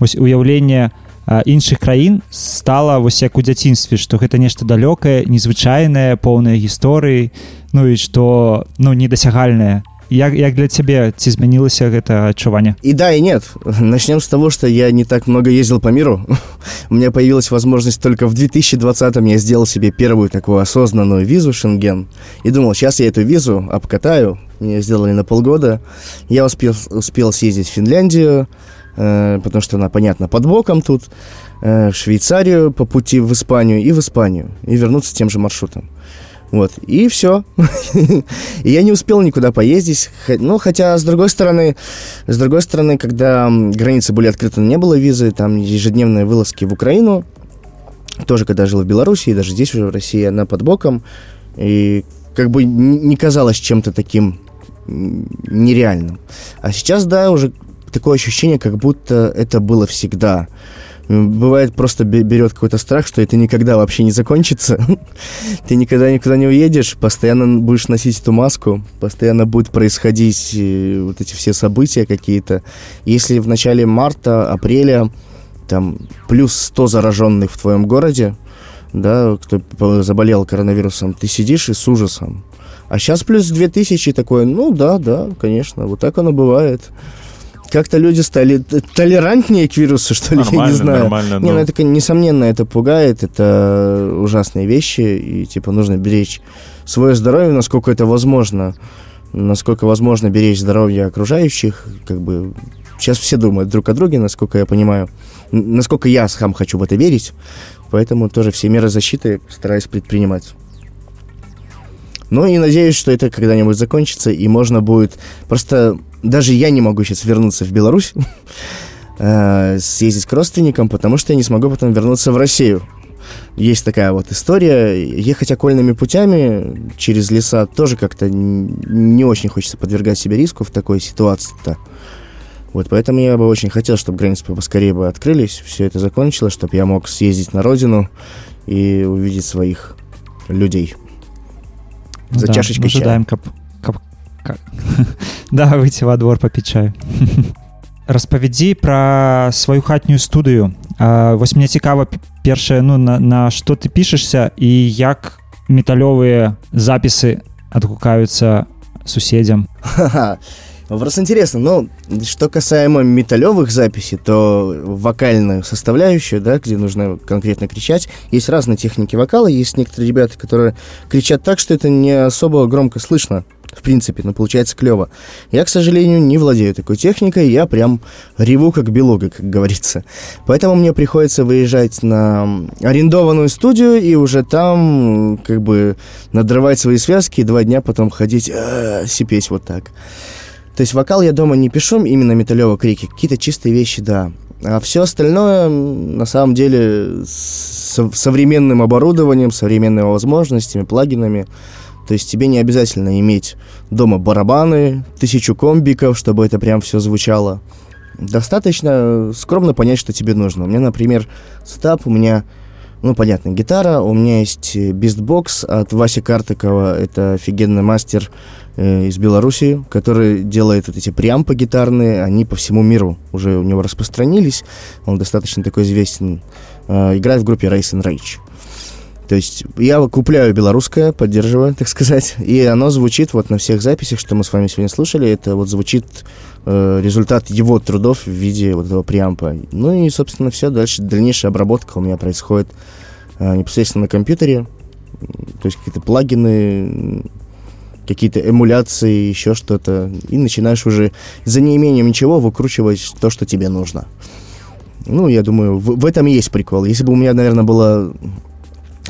вось уяўленне а, іншых краін стала вось як у дзяцінстве што гэта нешта далёкае незвычайнае поўнае гісторыі ну і што ну недасягальнае як, як для цябе ці змянілася гэта адчуванне И да, и нет. Начнем с того, что я не так много ездил по миру. (laughs) У меня появилась возможность только в 2020-м я сделал себе первую такую осознанную визу Шенген. И думал, сейчас я эту визу обкатаю. Мне сделали на полгода. Я успел, успел съездить в Финляндию, э, потому что она, понятно, под боком тут, э, в Швейцарию по пути в Испанию и в Испанию. И вернуться тем же маршрутом. Вот, и все. (laughs) и я не успел никуда поездить. Ну, хотя, с другой стороны, с другой стороны, когда границы были открыты, не было визы, там ежедневные вылазки в Украину, тоже когда жил в Беларуси, и даже здесь уже в России, она под боком, и как бы не казалось чем-то таким нереальным. А сейчас, да, уже такое ощущение, как будто это было всегда. Бывает, просто бе- берет какой-то страх, что это никогда вообще не закончится. (laughs) Ты никогда никуда не уедешь, постоянно будешь носить эту маску, постоянно будут происходить э, вот эти все события какие-то. Если в начале марта, апреля там плюс 100 зараженных в твоем городе, да, кто заболел коронавирусом, ты сидишь и с ужасом. А сейчас плюс 2000 такое, ну да, да, конечно, вот так оно бывает. Как-то люди стали толерантнее к вирусу, что ли, я Нормально, не знаю. нормально, Не, ну. это, несомненно, это пугает, это ужасные вещи, и, типа, нужно беречь свое здоровье, насколько это возможно, насколько возможно беречь здоровье окружающих, как бы, сейчас все думают друг о друге, насколько я понимаю, насколько я сам хочу в это верить, поэтому тоже все меры защиты стараюсь предпринимать. Ну и надеюсь, что это когда-нибудь закончится, и можно будет... Просто даже я не могу сейчас вернуться в Беларусь, (laughs) э, съездить к родственникам, потому что я не смогу потом вернуться в Россию. Есть такая вот история. Ехать окольными путями через леса тоже как-то не очень хочется подвергать себе риску в такой ситуации-то. Вот поэтому я бы очень хотел, чтобы границы поскорее бы открылись, все это закончилось, чтобы я мог съездить на родину и увидеть своих людей. За да, чашечкой мы чая. жадаем каб, каб, каб... (laughs) да выйти во двор попіць чай (laughs) распавядзі пра сваю хатнюю студыю а, вось мне цікава п- першае ну на, на што ты пішешся і як металёвыя запісы адгукаюцца суседзям Ха-ха. Просто интересно, ну, что касаемо металлевых записей, то вокальную составляющую, да, где нужно конкретно кричать, есть разные техники вокала, есть некоторые ребята, которые кричат так, что это не особо громко слышно, в принципе, но получается клево. Я, к сожалению, не владею такой техникой, я прям реву как белуга, как говорится. Поэтому мне приходится выезжать на арендованную студию и уже там как бы надрывать свои связки и два дня потом ходить, «А, сипеть вот так. То есть вокал я дома не пишу, именно металлево крики. Какие-то чистые вещи, да. А все остальное, на самом деле, с сов- современным оборудованием, современными возможностями, плагинами. То есть тебе не обязательно иметь дома барабаны, тысячу комбиков, чтобы это прям все звучало. достаточно скромно понять, что тебе нужно. У меня, например, сетап, у меня, ну, понятно, гитара, у меня есть Beast Box от Васи Картыкова, это офигенный мастер э, из Беларуси, который делает вот эти преампы гитарные, они по всему миру уже у него распространились, он достаточно такой известен, Э, играет в группе Race and Rage. То есть я купляю белорусское, поддерживаю, так сказать, и оно звучит вот на всех записях, что мы с вами сегодня слушали, это вот звучит э, результат его трудов в виде вот этого преампа. Ну и, собственно, все, дальше дальнейшая обработка у меня происходит э, непосредственно на компьютере, то есть какие-то плагины, какие-то эмуляции, еще что-то, и начинаешь уже за неимением ничего выкручивать то, что тебе нужно. Ну, я думаю, в, в этом и есть прикол. Если бы у меня, наверное, была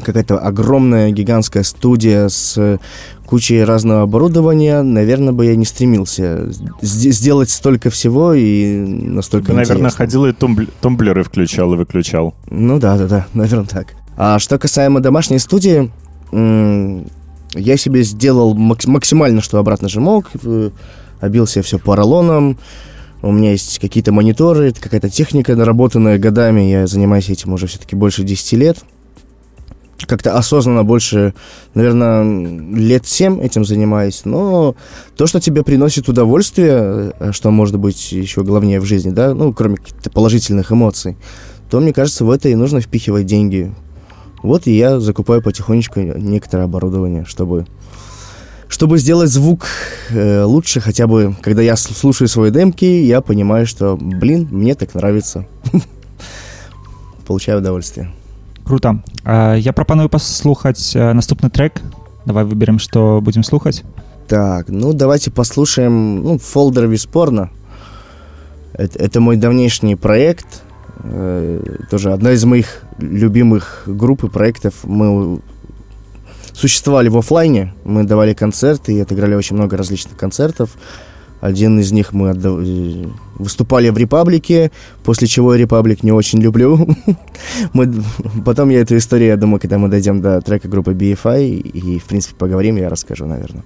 какая-то огромная гигантская студия с кучей разного оборудования, наверное, бы я не стремился сделать столько всего и настолько Ты, наверное, интересно. ходил и тумбл- тумблеры включал и выключал. Ну да, да, да, (laughs) наверное, так. А что касаемо домашней студии, я себе сделал макс- максимально, что обратно же мог. э, Обил себе все поролоном. У меня есть какие-то мониторы, какая-то техника, наработанная годами. Я занимаюсь этим уже все-таки больше 10 лет. Как-то осознанно больше, наверное, лет 7 этим занимаюсь. Но то, что тебе приносит удовольствие, э, что может быть еще главнее в жизни, да, ну, кроме каких-то положительных эмоций, то, мне кажется, в это и нужно впихивать деньги. Вот и я закупаю потихонечку некоторое оборудование, чтобы, чтобы сделать звук э, лучше, хотя бы, когда я слушаю свои демки, я понимаю, что, блин, мне так нравится. (laughs) Получаю удовольствие. Круто А, я прапаную паслухаць э, наступны трек давай выберем что будем слухаць Так, ну давайте послушаем ну, Folder Виспорно. Это, это мой давнейшний проект. э, тоже одна из моих любимых групп и проектов. Мы существовали в оффлайне, мы давали концерты и отыграли очень много различных концертов. Один из них мы отда- э, выступали в Репаблике, после чего Репаблик не очень люблю. (laughs) мы... Потом я эту историю, я думаю, когда мы дойдем до трека группы BFI и, в принципе, поговорим, я расскажу, наверное.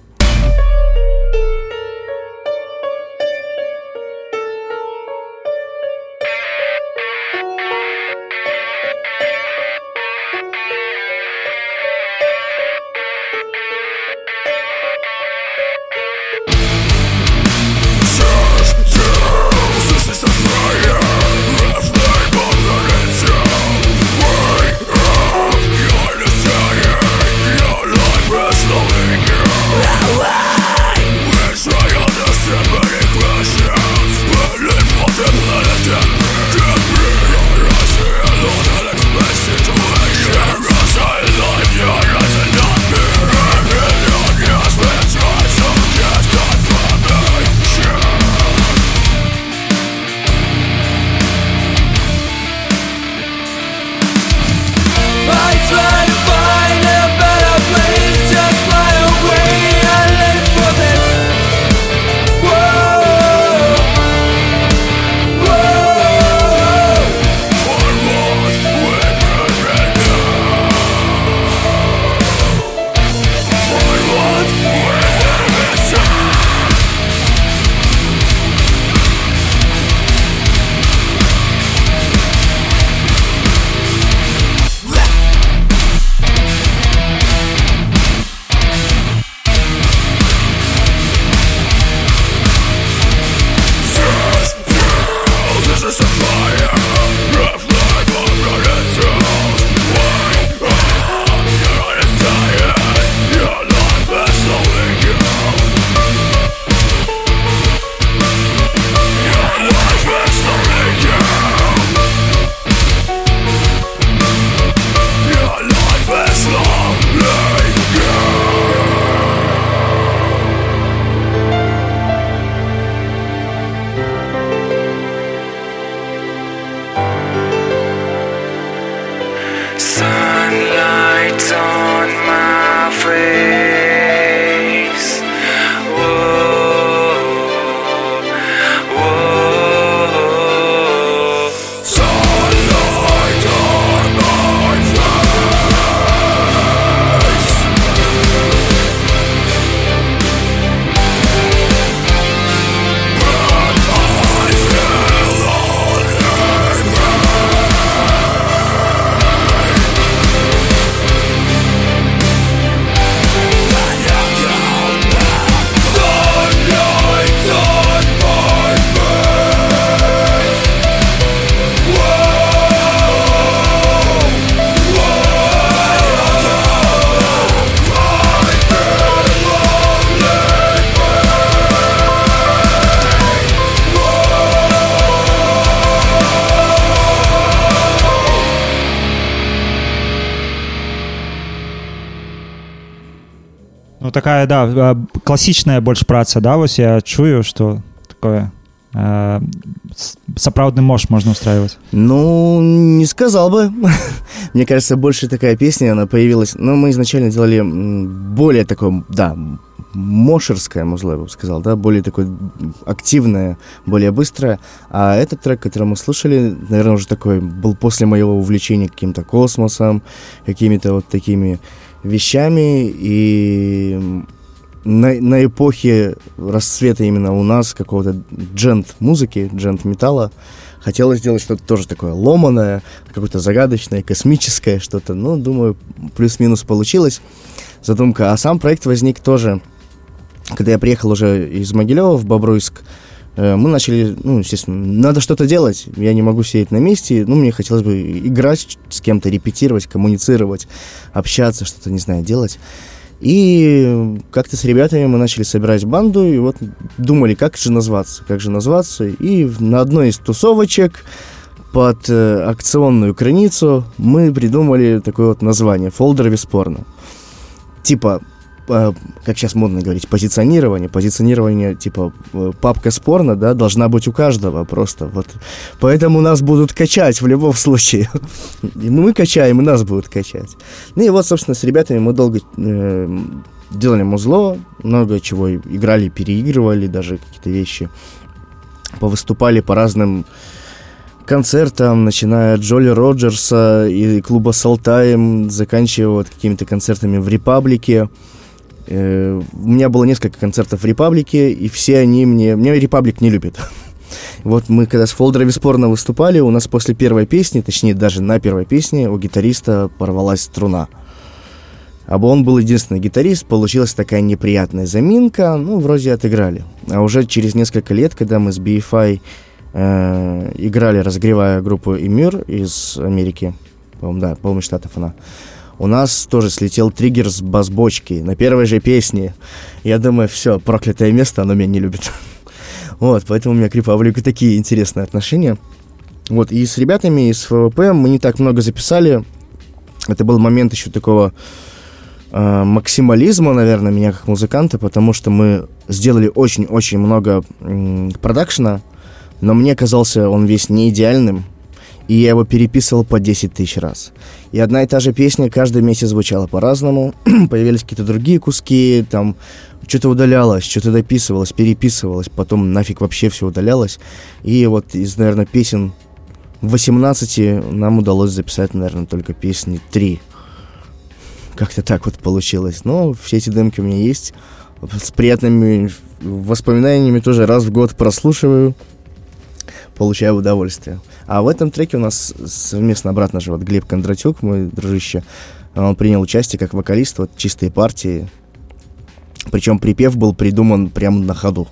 Такая да а, класічная больш праца да вось я чую что такое э, сапраўдны мож можна устраивать Ну, не сказал бы. (laughs) Мне кажется, больше такая песня, она появилась... Ну, мы изначально делали более такое, да, мошерское музло, я бы сказал, да, более такое активное, более быстрое. А этот трек, который мы слушали, наверное, уже такой был после моего увлечения каким-то космосом, какими-то вот такими вещами. И на, на эпохе расцвета именно у нас какого-то джент-музыки, джент-металла, хотелось сделать что-то тоже такое ломаное, какое-то загадочное, космическое что-то. Ну, думаю, плюс-минус получилось задумка. А сам проект возник тоже, когда я приехал уже из Могилева в Бобруйск. э, Мы начали, ну, естественно, надо что-то делать. Я не могу сидеть на месте. Ну, мне хотелось бы играть с кем-то, репетировать, коммуницировать, общаться, что-то, не знаю, делать. И как-то с ребятами мы начали собирать банду, и вот думали, как же назваться, как же назваться. И на одной из тусовочек под э, акционную краницу мы придумали такое вот название «Фолдер Виспорно». Типа, как сейчас модно говорить, позиционирование. Позиционирование, типа, э, папка спорно, да, должна быть у каждого просто. Вот. Поэтому нас будут качать в любом (laughs) случае. И мы качаем, и нас будут качать. Ну и вот, собственно, с ребятами мы долго э, делали музло, много чего играли, переигрывали даже какие-то вещи. Повыступали по разным концертам, начиная от Джоли Роджерса и клуба Салтаем, заканчивая вот какими-то концертами в Репаблике. Э, у меня было несколько концертов в Репаблике, и все они мне... Мне Репаблик не любит. (laughs) Вот мы когда с Фолдера Виспорно выступали, у нас после первой песни, точнее даже на первой песне, у гитариста порвалась струна. А он был единственный гитарист, получилась такая неприятная заминка, ну, вроде отыграли. А уже через несколько лет, когда мы с BFI э, играли, разогревая группу Эмир из Америки, по-моему, да, по-моему, штатов она, у нас тоже слетел триггер с бас-бочки на первой же песне. Я думаю, все, проклятое место, оно меня не любит. (laughs) Вот, поэтому у меня к Репаблику такие интересные отношения. Вот, и с ребятами из ФВП мы не так много записали. Это был момент еще такого э, максимализма, наверное, меня как музыканта, потому что мы сделали очень-очень много м, продакшена, но мне казался он весь не идеальным, и я его переписывал по 10 тысяч раз. И одна и та же песня каждый месяц звучала по-разному, (clears throat) появились какие-то другие куски, там что-то удалялось, что-то дописывалось, переписывалось, потом нафиг вообще все удалялось. И вот из, наверное, песен 18 нам удалось записать, наверное, только песни 3. Как-то так вот получилось. Но все эти демки у меня есть. С приятными воспоминаниями тоже раз в год прослушиваю. Получаю удовольствие. А в этом треке у нас совместно обратно же вот Глеб Кондратюк, мой дружище, он принял участие как вокалист, вот чистые партии. Причем припев был придуман прямо на ходу.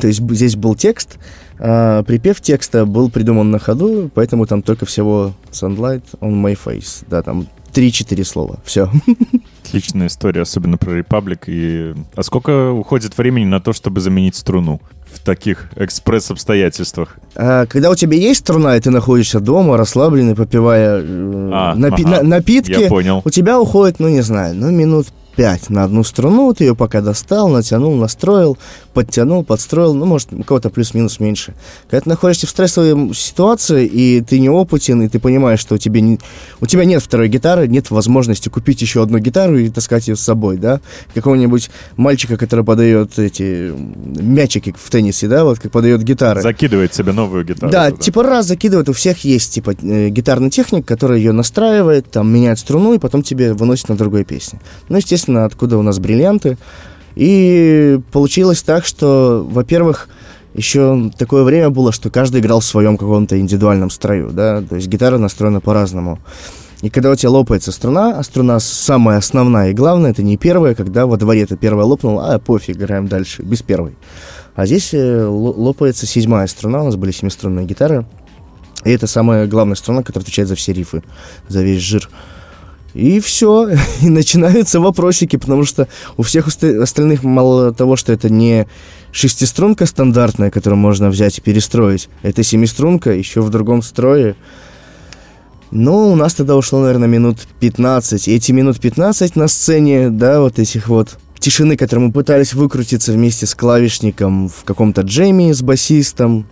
То есть здесь был текст, а припев текста был придуман на ходу, поэтому там только всего Sunlight on my face. Да, там 3-4 слова. Все. (laughs) Отличная история, особенно про Republic. И... А сколько уходит времени на то, чтобы заменить струну таких экспресс-обстоятельствах? А, когда у тебя есть струна, и ты находишься дома, расслабленный, попивая э, А, напи- ага. на- напитки, у тебя уходит, ну, не знаю, ну, минут пять на одну струну, ты ее пока достал, натянул, настроил, подтянул, подстроил, ну, может, у кого-то плюс-минус меньше. Когда ты находишься в стрессовой ситуации, и ты неопытен, и ты понимаешь, что у тебя, не, у тебя нет второй гитары, нет возможности купить еще одну гитару и таскать ее с собой, да, какого-нибудь мальчика, который подает эти мячики в теннисе, да, вот как подает гитары. Закидывает себе новую гитару. Да, туда. типа раз закидывает, у всех есть типа э, гитарный техник, который ее настраивает, там меняет струну и потом тебе выносит на другой песне. Ну, естественно, откуда у нас бриллианты. И получилось так, что, во-первых, еще такое время было, что каждый играл в своем каком-то индивидуальном строю, да, то есть гитара настроена по-разному. И когда у тебя лопается струна, а струна самая основная и главная, это не первая, когда во дворе ты первая лопнула, а пофиг, играем дальше, без первой. А здесь э, ло- лопается седьмая струна, у нас были семиструнные гитары. И это самая главная струна, которая отвечает за все рифы, за весь жир. И все, (laughs) и начинаются вопросики, потому что у всех оста- остальных мало того, что это не шестиструнка стандартная, которую можно взять и перестроить, это семиструнка, еще в другом строе. Но у нас тогда ушло, наверное, минут 15. И эти минут 15 на сцене, да, вот этих вот тишины, которые мы пытались выкрутиться вместе с клавишником в каком-то джеме с басистом.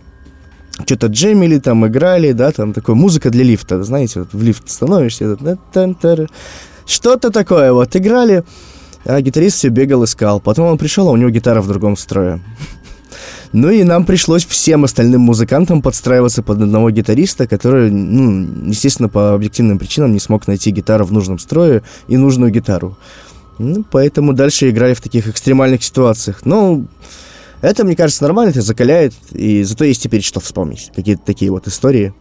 Что-то джемили, там играли, да, там такой музыка для лифта, знаете, вот в лифт становишься, что-то такое, вот играли, а гитарист все бегал, искал. Потом он пришел, а у него гитара в другом строе. (laughs) Ну и нам пришлось всем остальным музыкантам подстраиваться под одного гитариста, который, ну, естественно, по объективным причинам не смог найти гитару в нужном строе и нужную гитару. Ну, поэтому дальше играли в таких экстремальных ситуациях. Ну, это, мне кажется, нормально, это закаляет, и зато есть теперь что вспомнить. Какие-то такие вот истории.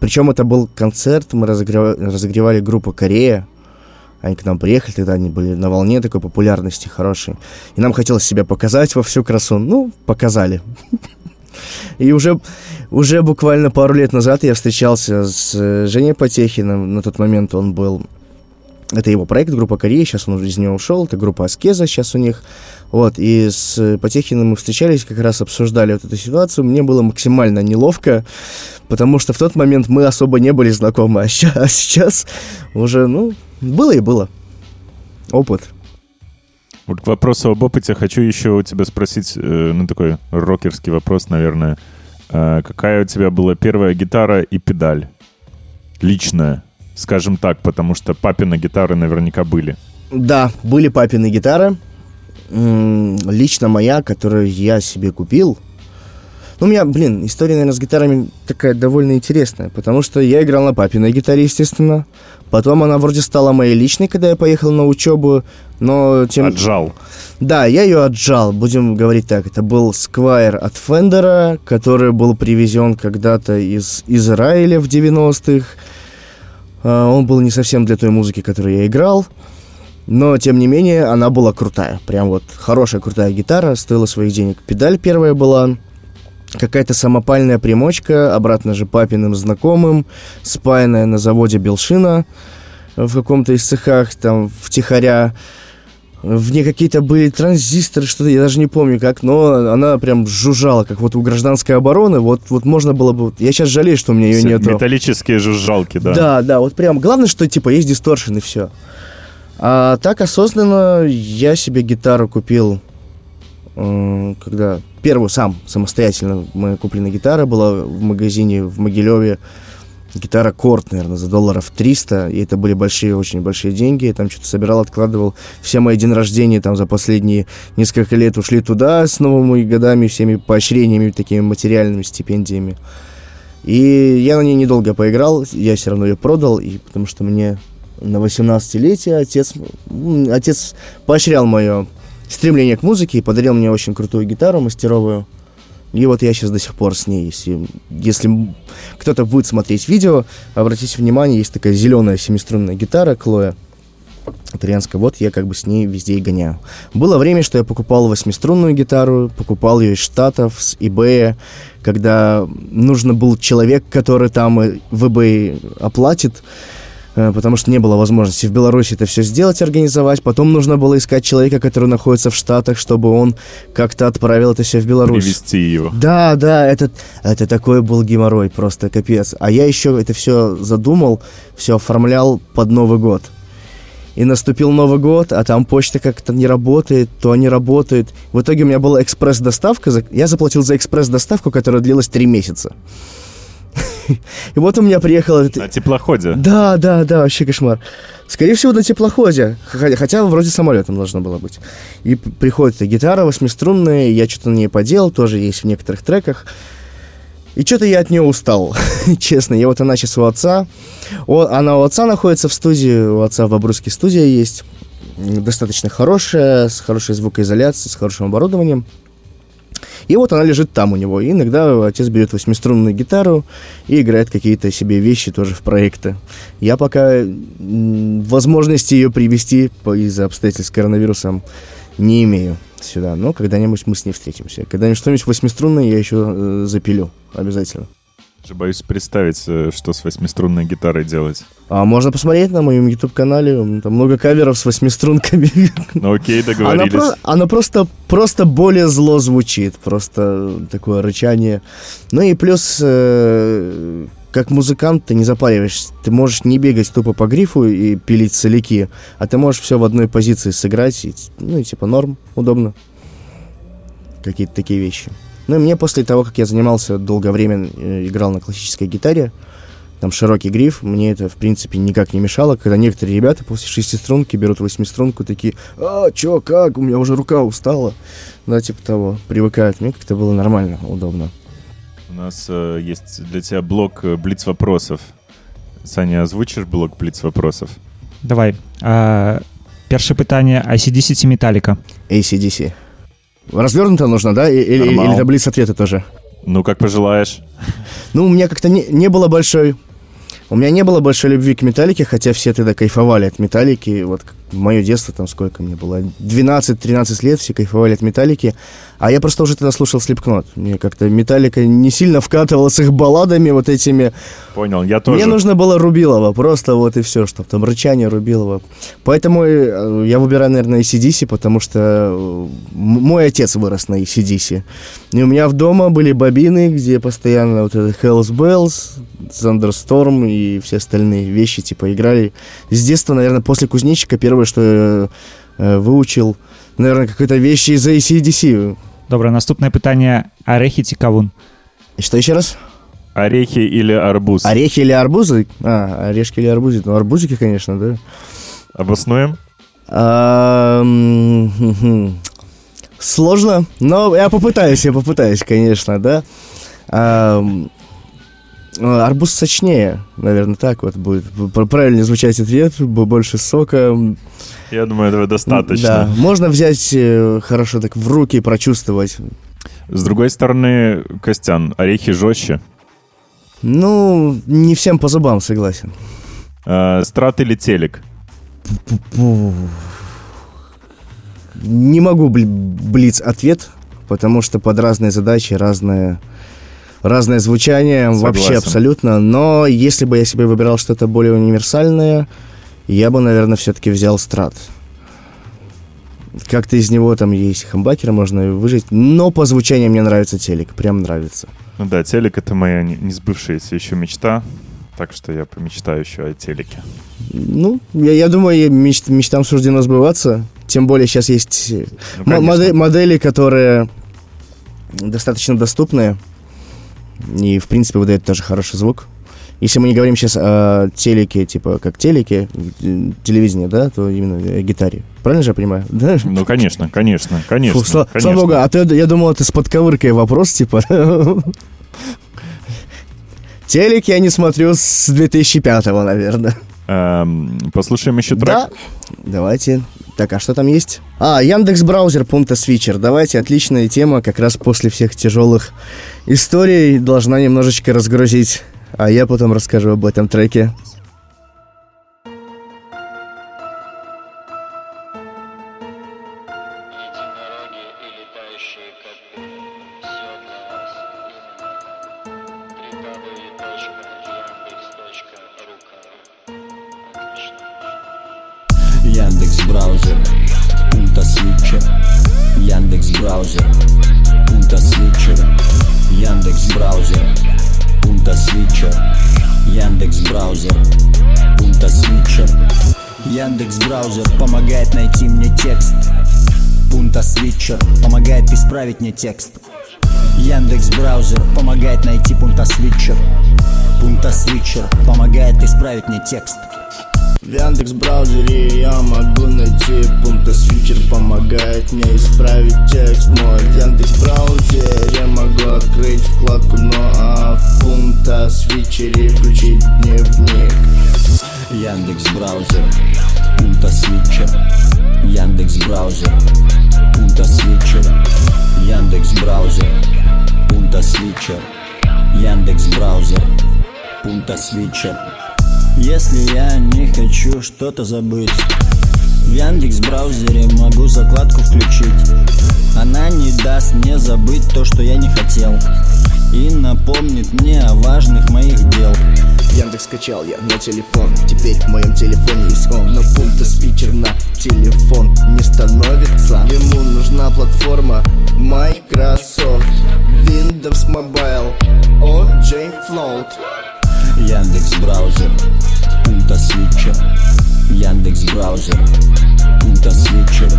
Причем это был концерт, мы разогревали, разогревали группу «Корея», они к нам приехали, тогда они были на волне такой популярности хорошей. И нам хотелось себя показать во всю красу. Ну, показали. И уже, уже буквально пару лет назад я встречался с э, Женей Потехиным. На тот момент он был... Это его проект, группа Корея, сейчас он уже из него ушел. Это группа Аскеза сейчас у них. Вот, и с Потехиным мы встречались, как раз обсуждали вот эту ситуацию. Мне было максимально неловко, потому что в тот момент мы особо не были знакомы, а сейчас, (laughs) а сейчас уже, ну, было и было. Опыт. Вот к вопросу об опыте хочу еще у тебя спросить, э, ну, такой рокерский вопрос, наверное. Э, какая у тебя была первая гитара и педаль? Личная, скажем так, потому что папины гитары наверняка были. Да, были папины гитары. Лично моя, которую я себе купил. Ну, у меня, блин, история, наверное, с гитарами такая довольно интересная, потому что я играл на папиной гитаре, естественно. Потом она вроде стала моей личной, когда я поехал на учебу, но тем... Отжал. Да, я ее отжал, будем говорить так. Это был Сквайр от Фендера, который был привезен когда-то из Израиля в 90-х. А, Он был не совсем для той музыки, которую я играл. Но, тем не менее, она была крутая. Прям вот хорошая, крутая гитара, стоила своих денег. Педаль первая была, какая-то самопальная примочка, обратно же папиным знакомым, спаянная на заводе Белшина в каком-то из цехах, там, втихаря. В ней какие-то были транзисторы, что-то, я даже не помню как, но она прям жужжала, как вот у гражданской обороны. Вот, вот можно было бы... Я сейчас жалею, что у меня ее нету. Металлические жужжалки, да. Да, да, вот прям. Главное, что типа есть дисторшн и все. А так осознанно я себе гитару купил, когда первую сам самостоятельно моя куплена гитара была в магазине в Могилеве. Гитара Корт, наверное, за долларов 300. И это были большие, очень большие деньги. Я там что-то собирал, откладывал. Все мои день рождения там за последние несколько лет ушли туда с новыми годами, всеми поощрениями, такими материальными стипендиями. И я на ней недолго поиграл, я все равно ее продал, и потому что мне на 18-летие отец, отец поощрял мое стремление к музыке и подарил мне очень крутую гитару мастеровую. И вот я сейчас до сих пор с ней. Если, если кто-то будет смотреть видео, обратите внимание, есть такая зеленая семиструнная гитара Клоя итальянская. Вот я как бы с ней везде и гоняю. Было время, что я покупал восьмиструнную гитару, покупал ее из Штатов, с eBay, когда нужно был человек, который там в eBay оплатит, потому что не было возможности в Беларуси это все сделать, организовать. Потом нужно было искать человека, который находится в Штатах, чтобы он как-то отправил это все в Беларусь. Привезти его. Да, да, это, это такой был геморрой, просто капец. А я еще это все задумал, все оформлял под Новый год. И наступил Новый год, а там почта как-то не работает, то не работает. В итоге у меня была экспресс-доставка. Я заплатил за экспресс-доставку, которая длилась три месяца. И вот у меня приехал этот... На теплоходе. Да, да, да, вообще кошмар. Скорее всего, на теплоходе. Хотя, вроде самолетом должно было быть. И приходит эта гитара восьмиструнная, я что-то на ней поделал, тоже есть в некоторых треках. И что-то я от нее устал, (laughs) честно. Я вот она сейчас у отца. О, она у отца находится в студии, у отца в Бобруйске студия есть. Достаточно хорошая, с хорошей звукоизоляцией, с хорошим оборудованием. И вот она лежит там у него. И иногда отец берет восьмиструнную гитару и играет какие-то себе вещи тоже в проекты. Я пока возможности ее привести из-за обстоятельств с коронавирусом не имею сюда. Но когда-нибудь мы с ней встретимся. Когда-нибудь что-нибудь восьмиструнное я еще э, запилю. Обязательно. Даже боюсь представить, э, что с восьмиструнной гитарой делать. А можно посмотреть на моем YouTube-канале. Там много каверов с восьмиструнками. Ну окей, Она, договорились. про- она просто, просто более зло звучит. Просто такое рычание. Ну и плюс, э, как музыкант ты не запариваешься. Ты можешь не бегать тупо по грифу и пилить соляки, а ты можешь все в одной позиции сыграть, и, ну и типа норм, удобно. Какие-то такие вещи. Ну и мне после того, как я занимался долгое время, э, играл на классической гитаре, там широкий гриф, мне это, в принципе, никак не мешало, когда некоторые ребята после шестиструнки берут восьмиструнку, такие, а, чё, как, у меня уже рука устала. Да, типа того, привыкают. Мне как-то было нормально, удобно. У нас э, есть для тебя блок э, блиц вопросов. Саня, озвучишь блок блиц вопросов? давай а, першае пытанне ICDC ці металліка ACDC. Развернуто нужно, да? Или, Нормал. или таблица ответа тоже? Ну, как пожелаешь. Ну, у меня как-то не, не было большой... У меня не было большой любви к металлике, хотя все тогда кайфовали от металлики. Вот мое детство, там сколько мне было, 12-13 лет, все кайфовали от металлики. А я просто уже тогда слушал Слепкнот. Мне как-то металлика не сильно вкатывала с их балладами вот этими. Понял, я тоже. Мне нужно было Рубилова, просто вот и все, что там рычание Рубилова. Поэтому э, я выбираю, наверное, ACDC, потому что э, мой отец вырос на ACDC. И у меня в дома были бобины, где постоянно вот это Hells Bells, Thunderstorm и все остальные вещи, типа, играли. С детства, наверное, после кузнечика первое, что я э, выучил, наверное, какие-то вещи из ACDC. добра наступнае пытанне арэхі ці кавун И Что еще раз? Орехи или арбуз? Орехи или арбузы? А, орешки или арбузы? Ну, арбузики, конечно, да. Обоснуем? А. Сложно, но я попытаюсь, я попытаюсь, конечно, да. А, арбуз сочнее, наверное, так вот будет. П- Правильнее звучать ответ, больше сока. Я думаю, этого достаточно. Да, можно взять э, хорошо так в руки и прочувствовать. С другой стороны, Костян, орехи жестче. Ну, не всем по зубам, согласен. Э, страт или телек? Не могу бли- блиц ответ, потому что под разные задачи разное, разное звучание, вообще Согласен. абсолютно. Но если бы я себе выбирал что-то более универсальное, я бы, наверное, все-таки взял страт. Как-то из него там есть хамбакера, можно выжить. Но по звучанию мне нравится телек, прям нравится. Ну да, телек — это моя не сбывшаяся еще мечта. Так что я помечтаю еще о телеке. Ну, я, я думаю, меч- мечтам суждено сбываться. Тем более сейчас есть Ну, конечно. моде- модели, которые достаточно доступные и, в принципе, выдают тоже хороший звук. Если мы не говорим сейчас о телеке, типа как телеке, э, телевидение, да, то именно о гитаре. Правильно же я понимаю? Да? Ну, конечно, конечно, конечно. Фу, сла- конечно. слава богу, а то я, я думал, это с подковыркой вопрос, типа. (laughs) Телек я не смотрю с 2005-го, наверное. Эм, послушаем еще трек. Да, давайте. Так, а что там есть? А, Яндекс браузер пункта свитчер. Давайте, отличная тема, как раз после всех тяжелых историй должна немножечко разгрузить. А я потом расскажу об этом треке. Помогает исправить мне текст. Яндекс браузер помогает найти пункта свитчер. Пункта свитчер помогает исправить мне текст. В Яндекс браузере я могу найти пункт свитчер помогает мне исправить текст мой В Яндекс браузере могу открыть вкладку, ну а в пункта свитчере включить дневник Яндекс браузер, пункта свитчер. Яндекс браузер, пункта свитчер. Яндекс браузер, пункта свитчер. Яндекс браузер, пункта свитчер. Если я не хочу что-то забыть, в Яндекс браузере могу закладку включить. Она не даст мне забыть то, что я не хотел. И напомнит мне о важных моих дел. Яндекс скачал я на телефон Теперь в моем телефоне есть он Но пункта свитчер на телефон не становится Ему нужна платформа Microsoft Windows Mobile OJ Float Яндекс браузер Пунта свитчер Яндекс браузер Пунта свитчер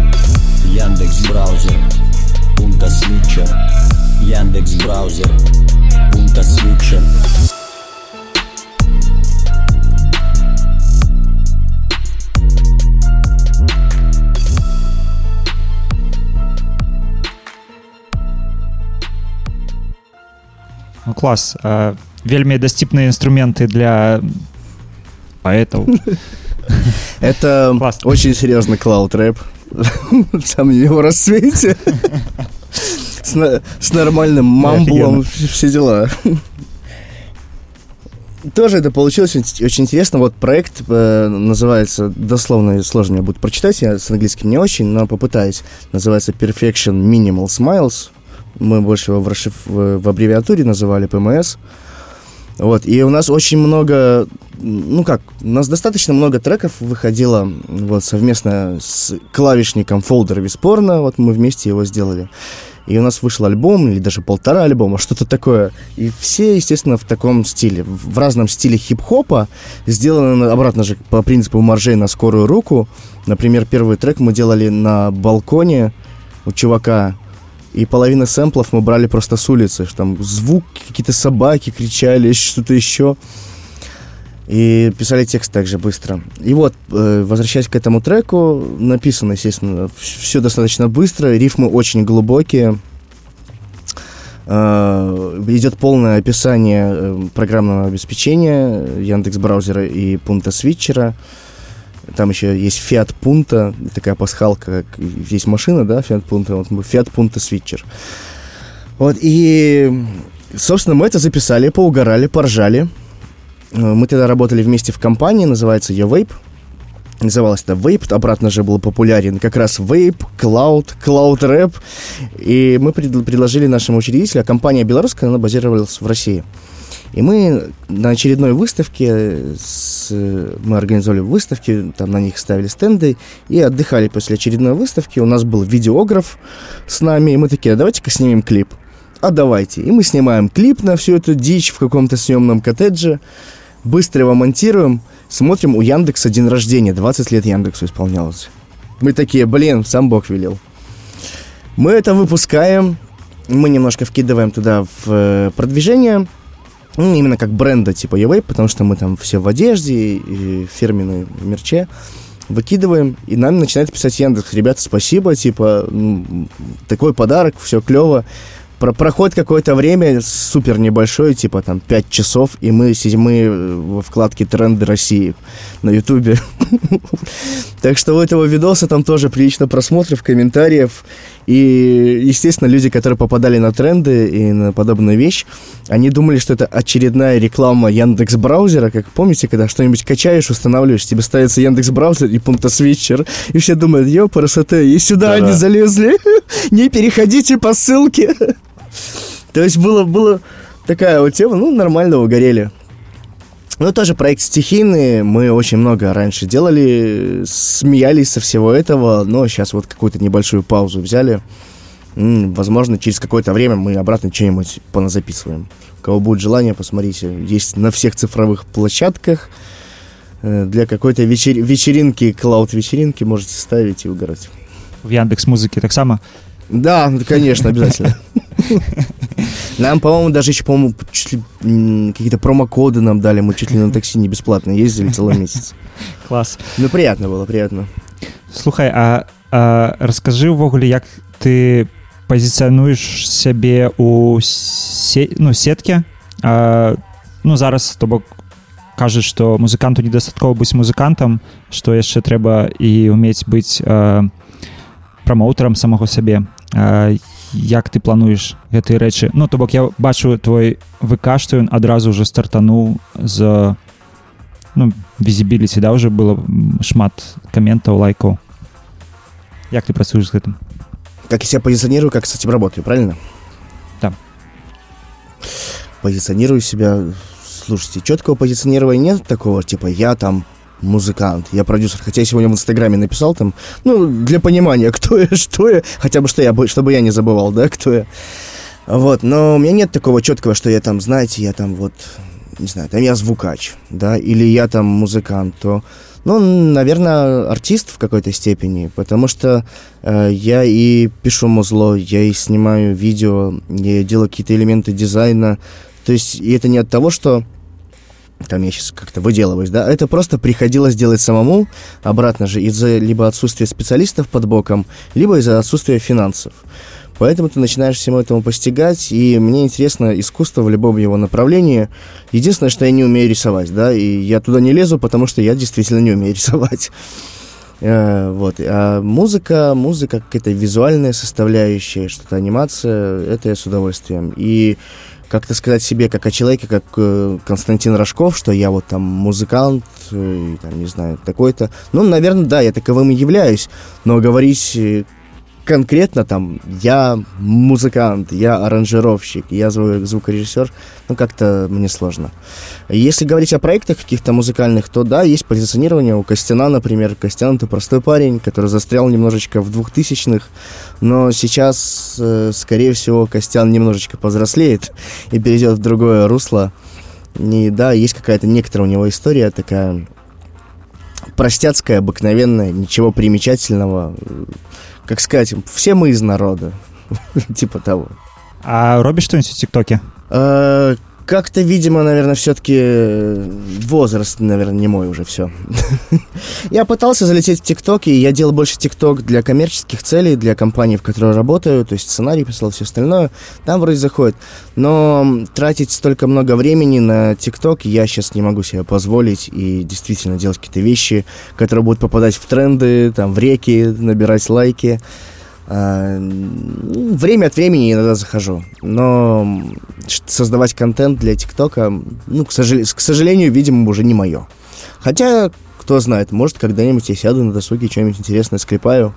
Яндекс браузер Пунта свитчер Яндекс браузер Пунта свитчер Ну, клас а, вельмі дасціпныя інструменты для паэтаў (laughs) Это Класс. очень серьезный клауд-рэп. В самом (laughs) его рассвете. С, на- с нормальным мамблом, все дела. Тоже это получилось очень очень интересно. Вот проект э, называется, дословно сложно мне будет прочитать, я с английским не очень, но попытаюсь. Называется Perfection Minimal Smiles. Мы больше его в, расшиф- в, в аббревиатуре называли PMS. вот, и у нас очень много, ну как, у нас достаточно много треков выходило вот совместно с клавишником Folder Виспорно, вот мы вместе его сделали. И у нас вышел альбом, или даже полтора альбома, что-то такое. И все, естественно, в таком стиле, в разном стиле хип-хопа, сделано обратно же по принципу маржей на скорую руку. Например, первый трек мы делали на балконе у чувака, и половина сэмплов мы брали просто с улицы. Там звук, какие-то собаки кричали, что-то еще. И писали текст также быстро. И вот, э, возвращаясь к этому треку, написано, естественно, все достаточно быстро, рифмы очень глубокие. Э, Идет полное описание э, программного обеспечения Яндекс браузера и пункта свитчера. Там еще есть Fiat Punta, такая пасхалка, как есть машина, да, Fiat Punta, вот Fiat Punta Switcher. Вот, и, собственно, мы это записали, поугорали, поржали. Мы тогда работали вместе в компании, называется ее Vape. Называлось это Vape, обратно же был популярен как раз Vape, Cloud, Cloud Rap. И мы пред- предложили нашему учредителю, а компания белорусская, она базировалась в России. И мы на очередной выставке, с- мы организовали выставки, там на них ставили стенды и отдыхали после очередной выставки. У нас был видеограф с нами, и мы такие, «А давайте-ка снимем клип. А давайте. И мы снимаем клип на всю эту дичь в каком-то съемном коттедже, быстро его монтируем, смотрим, у Яндекса день рождения, 20 лет Яндексу исполнялось. Мы такие, блин, сам Бог велел. Мы это выпускаем, мы немножко вкидываем туда в э, продвижение, ну, именно как бренда типа Евей, потому что мы там все в одежде и фирменной мерче выкидываем, и нам начинает писать Яндекс, ребята, спасибо, типа, такой подарок, все клево. Про проходит какое-то время супер небольшое, типа там 5 часов, и мы мы э, во вкладке «Тренды России» на Ютубе. (laughs) Так что у этого видоса там тоже прилично просмотров, комментариев. И, естественно, люди, которые попадали на тренды и на подобную вещь, они думали, что это очередная реклама Яндекс браузера. Как помните, когда что-нибудь качаешь, устанавливаешь, тебе ставится Яндекс браузер и пункта свитчер. И все думают, ё, красота, и сюда Да-да. они залезли. (laughs) Не переходите по ссылке. (laughs) То есть было, было такая вот тема, ну, нормально угорели. Ну, тоже проект стихийный, мы очень много раньше делали, смеялись со всего этого, но сейчас вот какую-то небольшую паузу взяли. Возможно, через какое-то время мы обратно что-нибудь поназаписываем. У кого будет желание, посмотрите. Есть на всех цифровых площадках. Э, Для какой-то вечер- вечеринки, клауд-вечеринки можете ставить и угорать. в Яндекс музыкі таксама Да, ну, конечно, обязательно. Нам, по-моему, даже еще, по-моему, чуть ли, м, какие-то промокоды нам дали. Мы чуть ли на такси не бесплатно ездили целый месяц. клас Ну, приятно было, приятно. слухай а, а раскажы ўвогуле як ты пазіцыянуеш сябе у се... ну сетке а, ну зараз то бок кажаш што музыканту недастаткова быць музыкантам што яшчэ трэба і уметь быць а, прамоутарам самого сябе а, як ты плануеш гэтыя рэчы ну то бок я бачу твой ВК што ён адразу уже стартануў з ну візібіліці да уже было м, шмат каментаў лайкаў як ты працуеш з гэтым Как я себя позиционирую, как с этим работаю, правильно? Да. Позиционирую себя... Слушайте, четкого позиционирования нет такого, типа, я там музыкант, я продюсер. Хотя я сегодня в Инстаграме написал там, ну, для понимания, (laughs) кто я, что я, хотя бы что я, бы- чтобы я не забывал, да, кто я. Вот, но у меня нет такого четкого, что я там, знаете, я там вот не знаю, там я звукач, да, или я там музыкант, то, ну, наверное, артист в какой-то степени, потому что э, я и пишу музло, я и снимаю видео, я делаю какие-то элементы дизайна, то есть и это не от того, что там я сейчас как-то выделываюсь, да, это просто приходилось делать самому, обратно же, из-за либо отсутствия специалистов под боком, либо из-за отсутствия финансов. Поэтому ты начинаешь всему этому постигать, и мне интересно искусство в любом его направлении. Единственное, что я не умею рисовать, да, и я туда не лезу, потому что я действительно не умею (laughs) рисовать. Э, Вот. А музыка, музыка, какая-то визуальная составляющая, что-то анимация, это я с удовольствием. И как-то сказать себе, как о человеке, как э, Константин Рожков, что я вот там музыкант, э, там, не знаю, такой-то. Ну, наверное, да, я таковым и являюсь, но говорить э, конкретно там я музыкант, я аранжировщик, я зву- звукорежиссер, ну как-то мне сложно. Если говорить о проектах каких-то музыкальных, то да, есть позиционирование у Костяна, например. Костян это простой парень, который застрял немножечко в двухтысячных, но сейчас, э, скорее всего, Костян немножечко повзрослеет и перейдет в другое русло. И да, есть какая-то некоторая у него история такая простяцкая, обыкновенная, ничего примечательного. Как сказать, все мы из народа. (laughs) Типа того. А робіш што-нибудь у тиктоке Э, Как-то, видимо, наверное, все-таки возраст, наверное, не мой уже все. (laughs) Я пытался залететь в ТикТок, и я делал больше ТикТок для коммерческих целей, для компании, в которой работаю, то есть сценарий писал, все остальное. Там вроде заходит. Но тратить столько много времени на ТикТок я сейчас не могу себе позволить и действительно делать какие-то вещи, которые будут попадать в тренды, там, в реки, набирать лайки. А, ну, Время от времени иногда захожу, но создавать контент для ТикТока, ну, к, сожал- к сожалению, видимо, уже не мое. Хотя, кто знает, может, когда-нибудь я сяду на досуге, что-нибудь интересное скрипаю,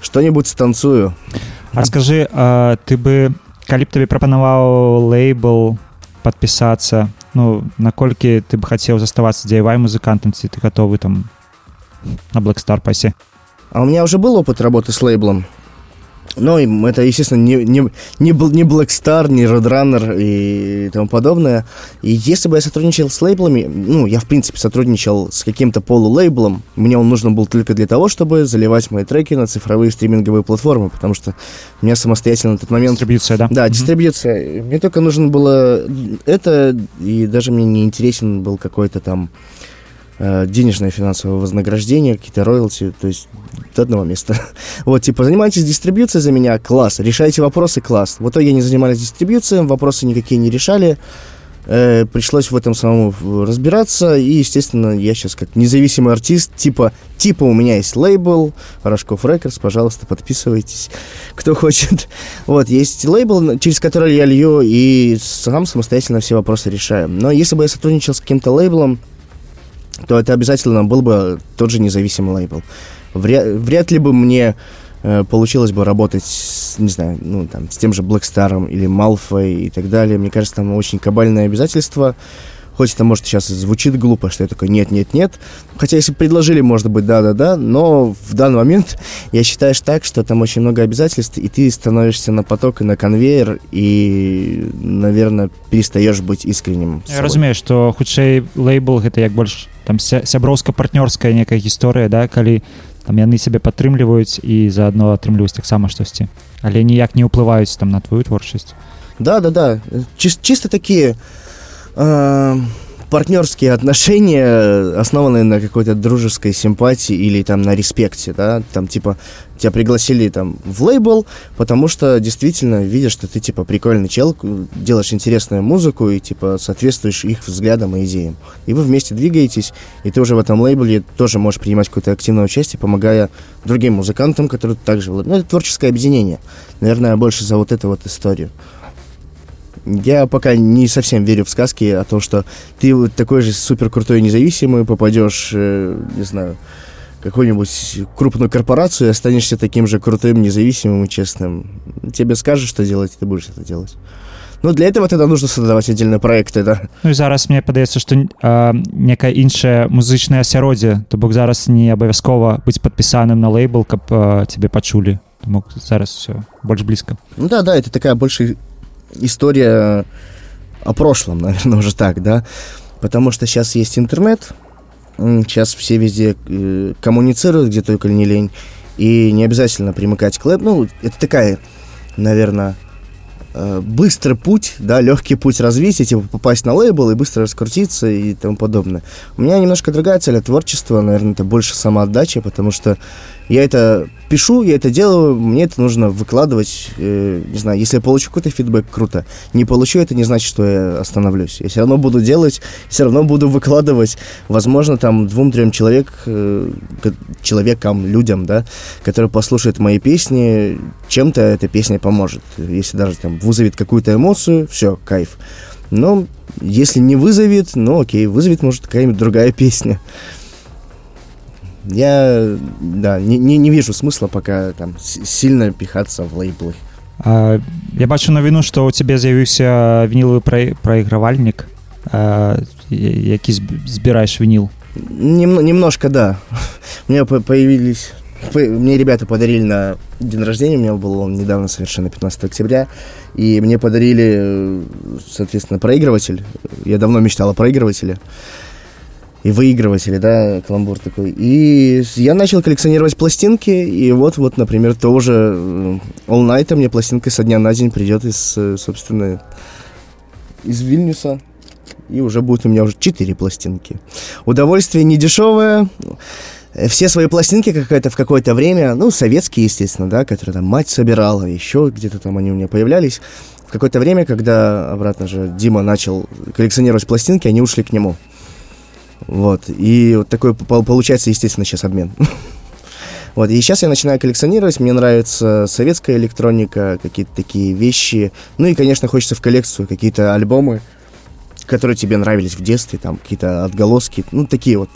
что-нибудь станцую. А скажы а, ты бы калі б табе прапанаваў лейбл подпісацца ну наколькі ты бы хацеў заставацца дзеявай музыкантам ці ты гатовы там на Blackstar пасе А у меня уже был опыт работы с лейблом. Ну, это, естественно, не, не, не, не Black Star, не Roadrunner и тому подобное. И если бы я сотрудничал с лейблами, ну, я, в принципе, сотрудничал с каким-то полулейблом, мне он нужен был только для того, чтобы заливать мои треки на цифровые стриминговые платформы, потому что у меня самостоятельно на тот момент... дистриб'юцыя да Да, дистрибьюция. Мне только нужно было это, и даже мне не интересен был какой-то там денежное финансовое вознаграждение, какие-то роялти, то есть до одного места. (laughs) Вот, типа, занимайтесь дистрибьюцией за меня, класс, решайте вопросы, класс. В итоге они занимались дистрибьюцией, вопросы никакие не решали, Э, пришлось в этом самому разбираться, и, естественно, я сейчас как независимый артист, типа, типа у меня есть лейбл, Рожков Рекордс, пожалуйста, подписывайтесь, (laughs) кто хочет. Вот, есть лейбл, через который я лью, и сам самостоятельно все вопросы решаю. Но если бы я сотрудничал с каким-то лейблом, то это обязательно был бы тот же независимый лейбл. Вряд, вряд ли бы мне э, получилось бы работать, с, не знаю, ну, там, с тем же Блэкстаром или Малфой и так далее. Мне кажется, там очень кабальное обязательство. Хоть это, может, сейчас звучит глупо, что я такой нет-нет-нет. Хотя, если предложили, может быть, да-да-да. Но в данный момент (laughs) я считаю так, что там очень много обязательств, и ты становишься на поток и на конвейер, и, наверное, перестаешь быть искренним. Я разумею што хутчэй лейбл гэта як больш там ся- сяброўска-партнёрская некая гісторыя да калі там яны сябе падтрымліваюць і заадно атрымліваюць таксама штосьці але ніяк не ўплываюць там на твою творчасць Да, да, да. Чис- чисто такие э, партнерские отношения, основанные на какой-то дружеской симпатии или там на респекте, да, там типа тебя пригласили там в лейбл, потому что действительно видишь, что ты типа прикольный чел, делаешь интересную музыку и типа соответствуешь их взглядам и идеям. И вы вместе двигаетесь, и ты уже в этом лейбле тоже можешь принимать какое-то активное участие, помогая другим музыкантам, которые также... Ну, это творческое объединение. Наверное, больше за вот эту вот историю Я пока не совсем верю в сказки о том, что ты вот такой же супер крутой и независимый попадешь, э, не знаю, в какую-нибудь крупную корпорацию и останешься таким же крутым, независимым и честным. Тебе скажут, что делать, и ты будешь это делать. Ну, для этого тогда нужно создавать отдельные проекты, да. Ну і зараз мне падаецца што а, некае іншае музычнае асяроддзе то бок зараз не абавязкова быць падпісаным на лейбл каб а, цябе пачулі Таму зараз все больш блізка Ну да, да, это такая больше история о прошлом, (laughs) наверное, уже так, да, потому что сейчас есть интернет, сейчас все везде э, коммуницируют, где только не лень, и не обязательно примыкать к лэб, ну, это такая, наверное, э, быстрый путь, да, легкий путь развития, типа попасть на лейбл и быстро раскрутиться и тому подобное. У меня немножко другая цель, а творчество, наверное, это больше самоотдача, потому что я это пишу, я это делаю, мне это нужно выкладывать, э, не знаю, если я получу какой-то фидбэк, круто. Не получу, это не значит, что я остановлюсь. Я все равно буду делать, все равно буду выкладывать. Возможно, там двум-трем человек, э, человекам, людям, да, которые послушают мои песни, чем-то эта песня поможет. Если даже там вызовет какую-то эмоцию, все, кайф. Но если не вызовет, ну окей, вызовет, может, какая-нибудь другая песня. Я, да, не, не, не вижу смысла пока там с- сильно пихаться в лейблы. А, я бачу навіну што ў цябе з'явіўся вініловы прай- прайгравальнік а, я- які зб- збіраеш вініл Нем- немножко, да. (laughs) У меня по- появились... по- Мне ребята подарили на день рождения, у меня был он недавно совершенно, 15 октября, и мне подарили, э, соответственно, проигрыватель. Я давно мечтал о проигрывателе. И выигрывателе, да, каламбур такой. И я начал коллекционировать пластинки, и вот, вот, например, тоже э, All Night мне пластинка со дня на день придет из, э, собственно, из Вильнюса. И уже будет у меня уже 4 пластинки. Удовольствие не дешевое. Все свои пластинки какая-то в какое-то время, ну, советские, естественно, да, которые там мать собирала, еще где-то там они у меня появлялись. В какое-то время, когда обратно же Дима начал коллекционировать пластинки, они ушли к нему. Вот. И вот такой пол- получается, естественно, сейчас обмен. (laughs) Вот, и сейчас я начинаю коллекционировать, мне нравится советская электроника, какие-то такие вещи. Ну и, конечно, хочется в коллекцию какие-то альбомы, которые тебе нравились в детстве, там какие-то отголоски, ну такие вот.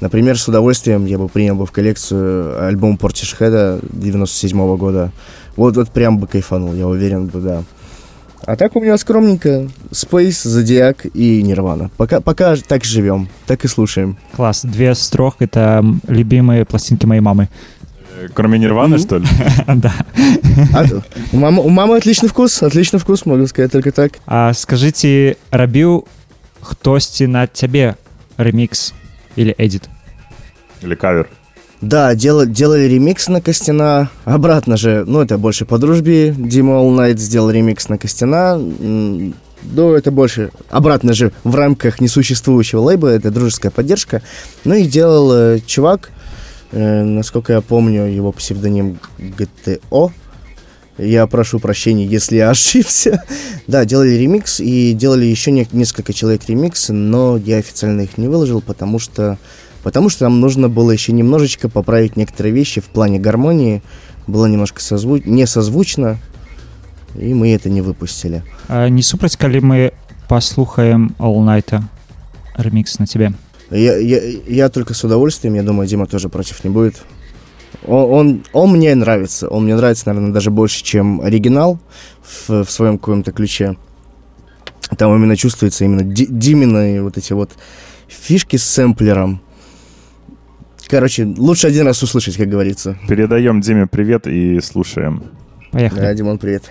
Например, с удовольствием я бы принял бы в коллекцию альбом Portishead 97 года. Вот, вот прям бы кайфанул, я уверен бы, да. А так у меня скромненько Space, Зодиак и Нирвана. Пока, пока так живем, так и слушаем. клас две з трох это м, любимые пластинки моей мамы Э, Кроме Нирваны, что ли? (laughs) да А, у, мамы, у мамы отличный вкус, отличный вкус, могу сказать только так. А скажыце рабіў хтосьці на цябе ремікс или эдит Или кавер? Да, дела- делали ремикс на Костяна. Обратно же, ну, это больше по дружбе. Дима All Night сделал ремикс на Костяна. М, Ну, это больше обратно же в рамках несуществующего лейбла. Это дружеская поддержка. Ну и делал э, чувак, э, насколько я помню, его псевдоним ГТО. Я прошу прощения, если я (laughs) ошибся. Да, делали ремикс и делали еще не- несколько человек ремикс, но я официально их не выложил, потому что Потому что нам нужно было еще немножечко поправить некоторые вещи в плане гармонии. Было немножко созву... не созвучно, и мы это не выпустили. А, не супраць калі мы паслухаем олнайта ремікс на цябе Я, я, я только с удовольствием, я думаю, Дима тоже против не будет. Он, он, он мне нравится. Он мне нравится, наверное, даже больше, чем оригинал в, в своем каком-то ключе. Там именно чувствуется именно Ди- Димины вот эти вот фишки с сэмплером. Короче, лучше один раз услышать, как говорится. Передаем Диме привет и слушаем. поехали Да, Димон, привет.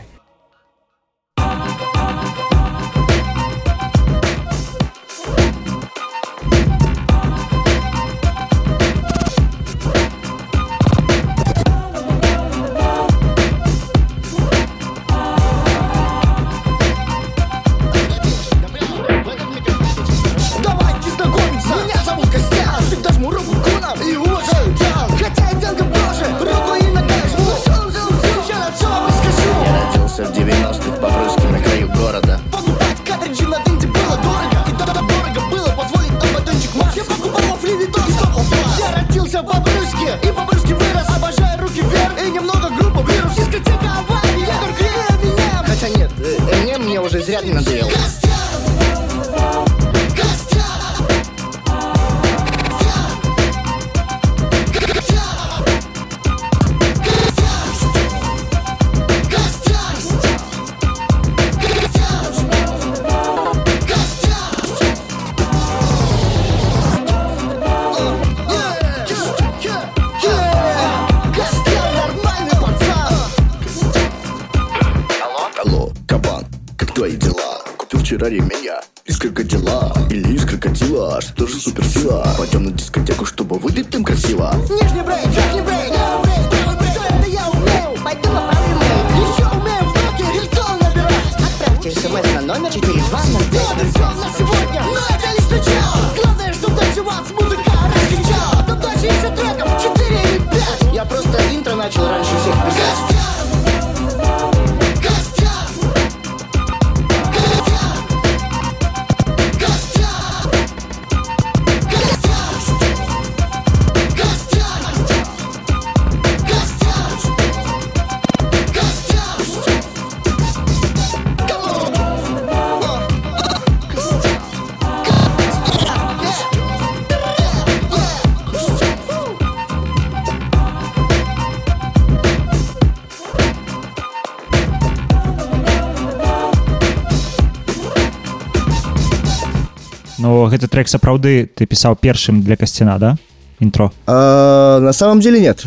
трек сапраўды ты пісаў першым для касціна да інтро А, на самом деле нет.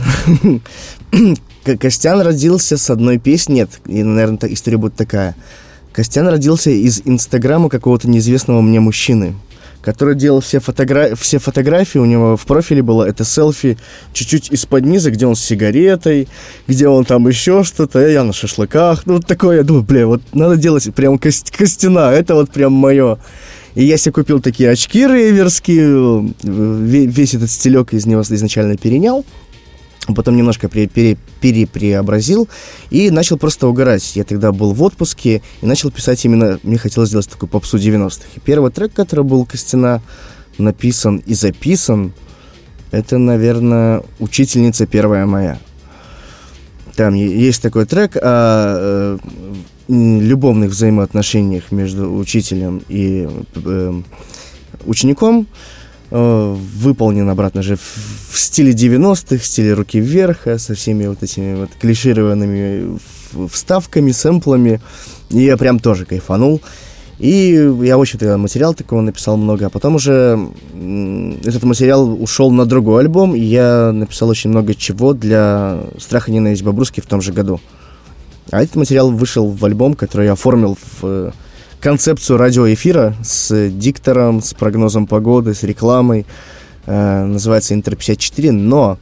(coughs) К- Костян родился с одной песни. Нет, и, наверное, та- история будет такая. Костян родился из инстаграма какого-то неизвестного мне мужчины, который делал все, фотогра... все фотографии, у него в профиле было это селфи чуть-чуть из-под низа, где он с сигаретой, где он там еще что-то, а я на шашлыках. Ну, вот такое, я думаю, бля, вот надо делать прям кост... Костяна, это вот прям мое. И я себе купил такие очки рейверские, ве- весь этот стилек из него изначально перенял, потом немножко пере- пере- перепреобразил и начал просто угорать. Я тогда был в отпуске и начал писать именно, мне хотелось сделать такую попсу 90-х. И первый трек, который был Костяна написан и записан, это, наверное, «Учительница первая моя». Там есть такой трек о э, любовных взаимоотношениях между учителем и э, учеником. Э, выполнен обратно же в, в стиле 90-х, в стиле руки вверх, э, со всеми вот этими вот клишированными вставками, сэмплами. И я прям тоже кайфанул. И я очень тогда материал такого написал много, а потом уже этот материал ушел на другой альбом, и я написал очень много чего для «Страха и ненависть Бобруски» в том же году. А этот материал вышел в альбом, который я оформил в э, концепцию радиоэфира с диктором, с прогнозом погоды, с рекламой. Э, называется «Интер 54», но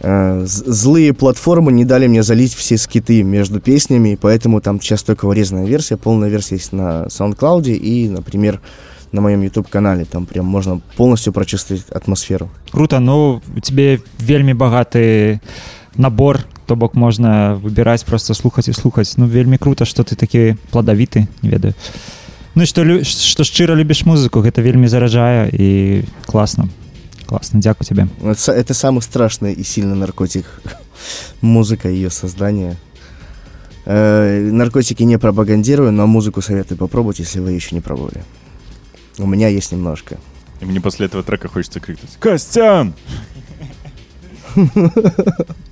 э, злые платформы не дали мне залить все скиты между песнями, поэтому там сейчас только вырезанная версия, полная версия есть на SoundCloud и, например, на моем YouTube-канале. Там прям можно полностью прочувствовать атмосферу. круто ну у тебе вельмі багаты набор то бок можна выбіраць просто слухаць і слухаць ну вельмі круто что ты такі пладавіты не ведаю Ну і што лю- што шчыра любіш музыку гэта вельмі заражае і класна класна дзякую тебе Это, са- это самый страшный и сильный наркотик. (laughs) Музыка и ее создание. Э, наркотики не пропагандирую, но музыку советую попробовать, если вы еще не пробовали. У меня есть немножко. И мне после этого трека хочется крикнуть «Костян!»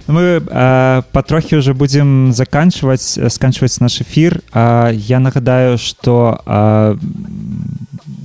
мы э, патрохі уже будем заканчивать э, сканчваць наш эфир а я нагадаю что э,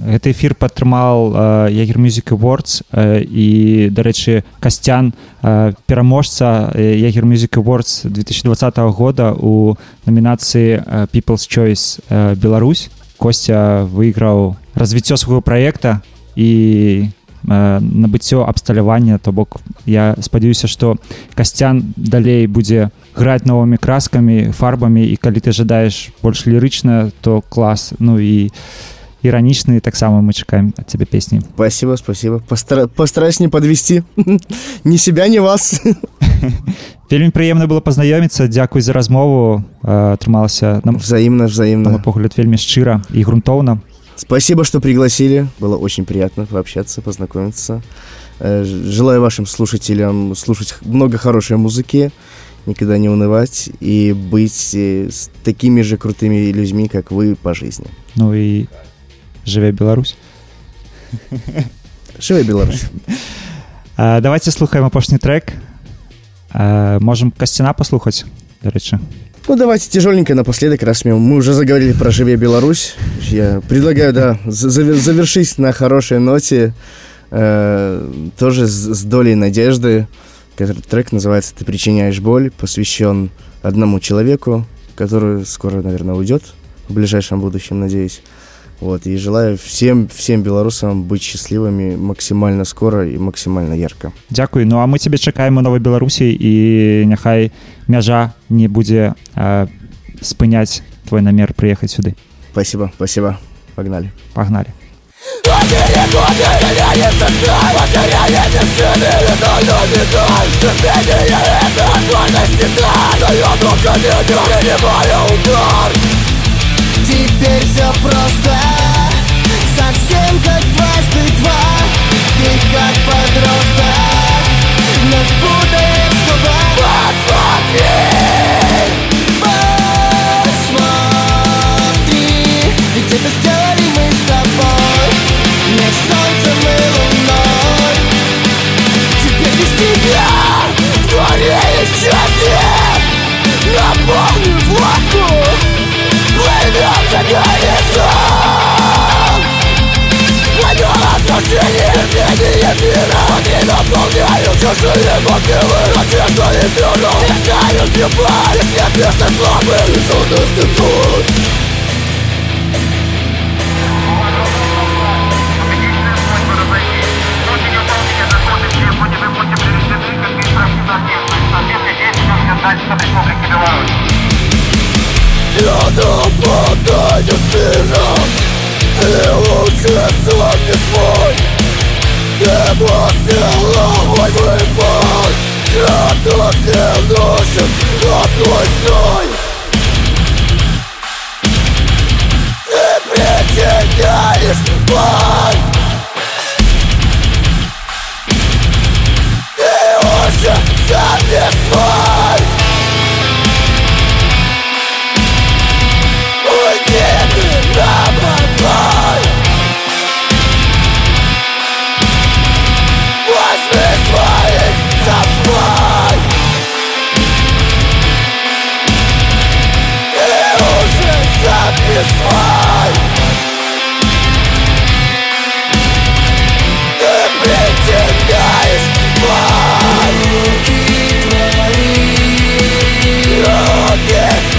гэты эфир падтрымал э, ягер music awards э, і дарэчы касцян э, пераможца э, ягер music awards 2020 года у номінацыі э, people's choice э, Беларусь костя выйграў развіццё свайго проекта і э, набыццё абсталявання то бок я спадзяюся што касцян далей будзе граць новымі краскамі фарбамі і калі ты жадаеш больш лірычна то клас ну і іранічны таксама мы чакаем ад цябе песні Спасибо, спасибо. Постара- постараюсь не подвести (laughs) ни себя, ни вас. (laughs) вельмі прыемна было пазнаёміцца дзякуй за размову э, атрымалася нам Взаимно, на взаимно. мой погляд вельмі шчыра і грунтоўна Спасибо, что пригласили. Было очень приятно пообщаться, познакомиться. Э, ж- Желаю вашим слушателям слушать х- много хорошей музыки, никогда не унывать и быть э, с такими же крутыми людьми, как вы по жизни. ну і жыве Беларусь (laughs) Живи Беларусь! А, давайте слухаем апошні трек а, можем касціна паслухаць дарэчы Ну, давайте тяжеленько напоследок, раз мы, уже заговорили про «Живи Беларусь». Я предлагаю, да, за- завер- завершить на хорошей ноте, э, тоже с, долей надежды. Трек называется «Ты причиняешь боль», посвящен одному человеку, который скоро, наверное, уйдет в ближайшем будущем, надеюсь. Вот, и желаю всем, всем белорусам быть счастливыми максимально скоро и максимально ярко. Дзякуй ну а мы цябе чакаем у новай беларусі і няхай мяжа не будзе э, спыняць твой намер прыехаць сюды Спасибо, спасибо. Погнали. пагнали Теперь все просто. Совсем как дважды два. Ты как подросток. Вновь путаешь слова Посмотри Ведь это сделали мы с тобой. Не солнцем и луной Теперь без тебя В дворе счастье Наполню водку Медия мира Они наполняют чужие могилы Надежда и веру Мечтают любовь Из небесной славы И трудности тут Я нападаю с миром Ты лучше сам не свой Ты постелал мой выбор Градус не нужен одной стой причиняешь боль Ты уже сам не свой свой Ты причиняешь боль Руки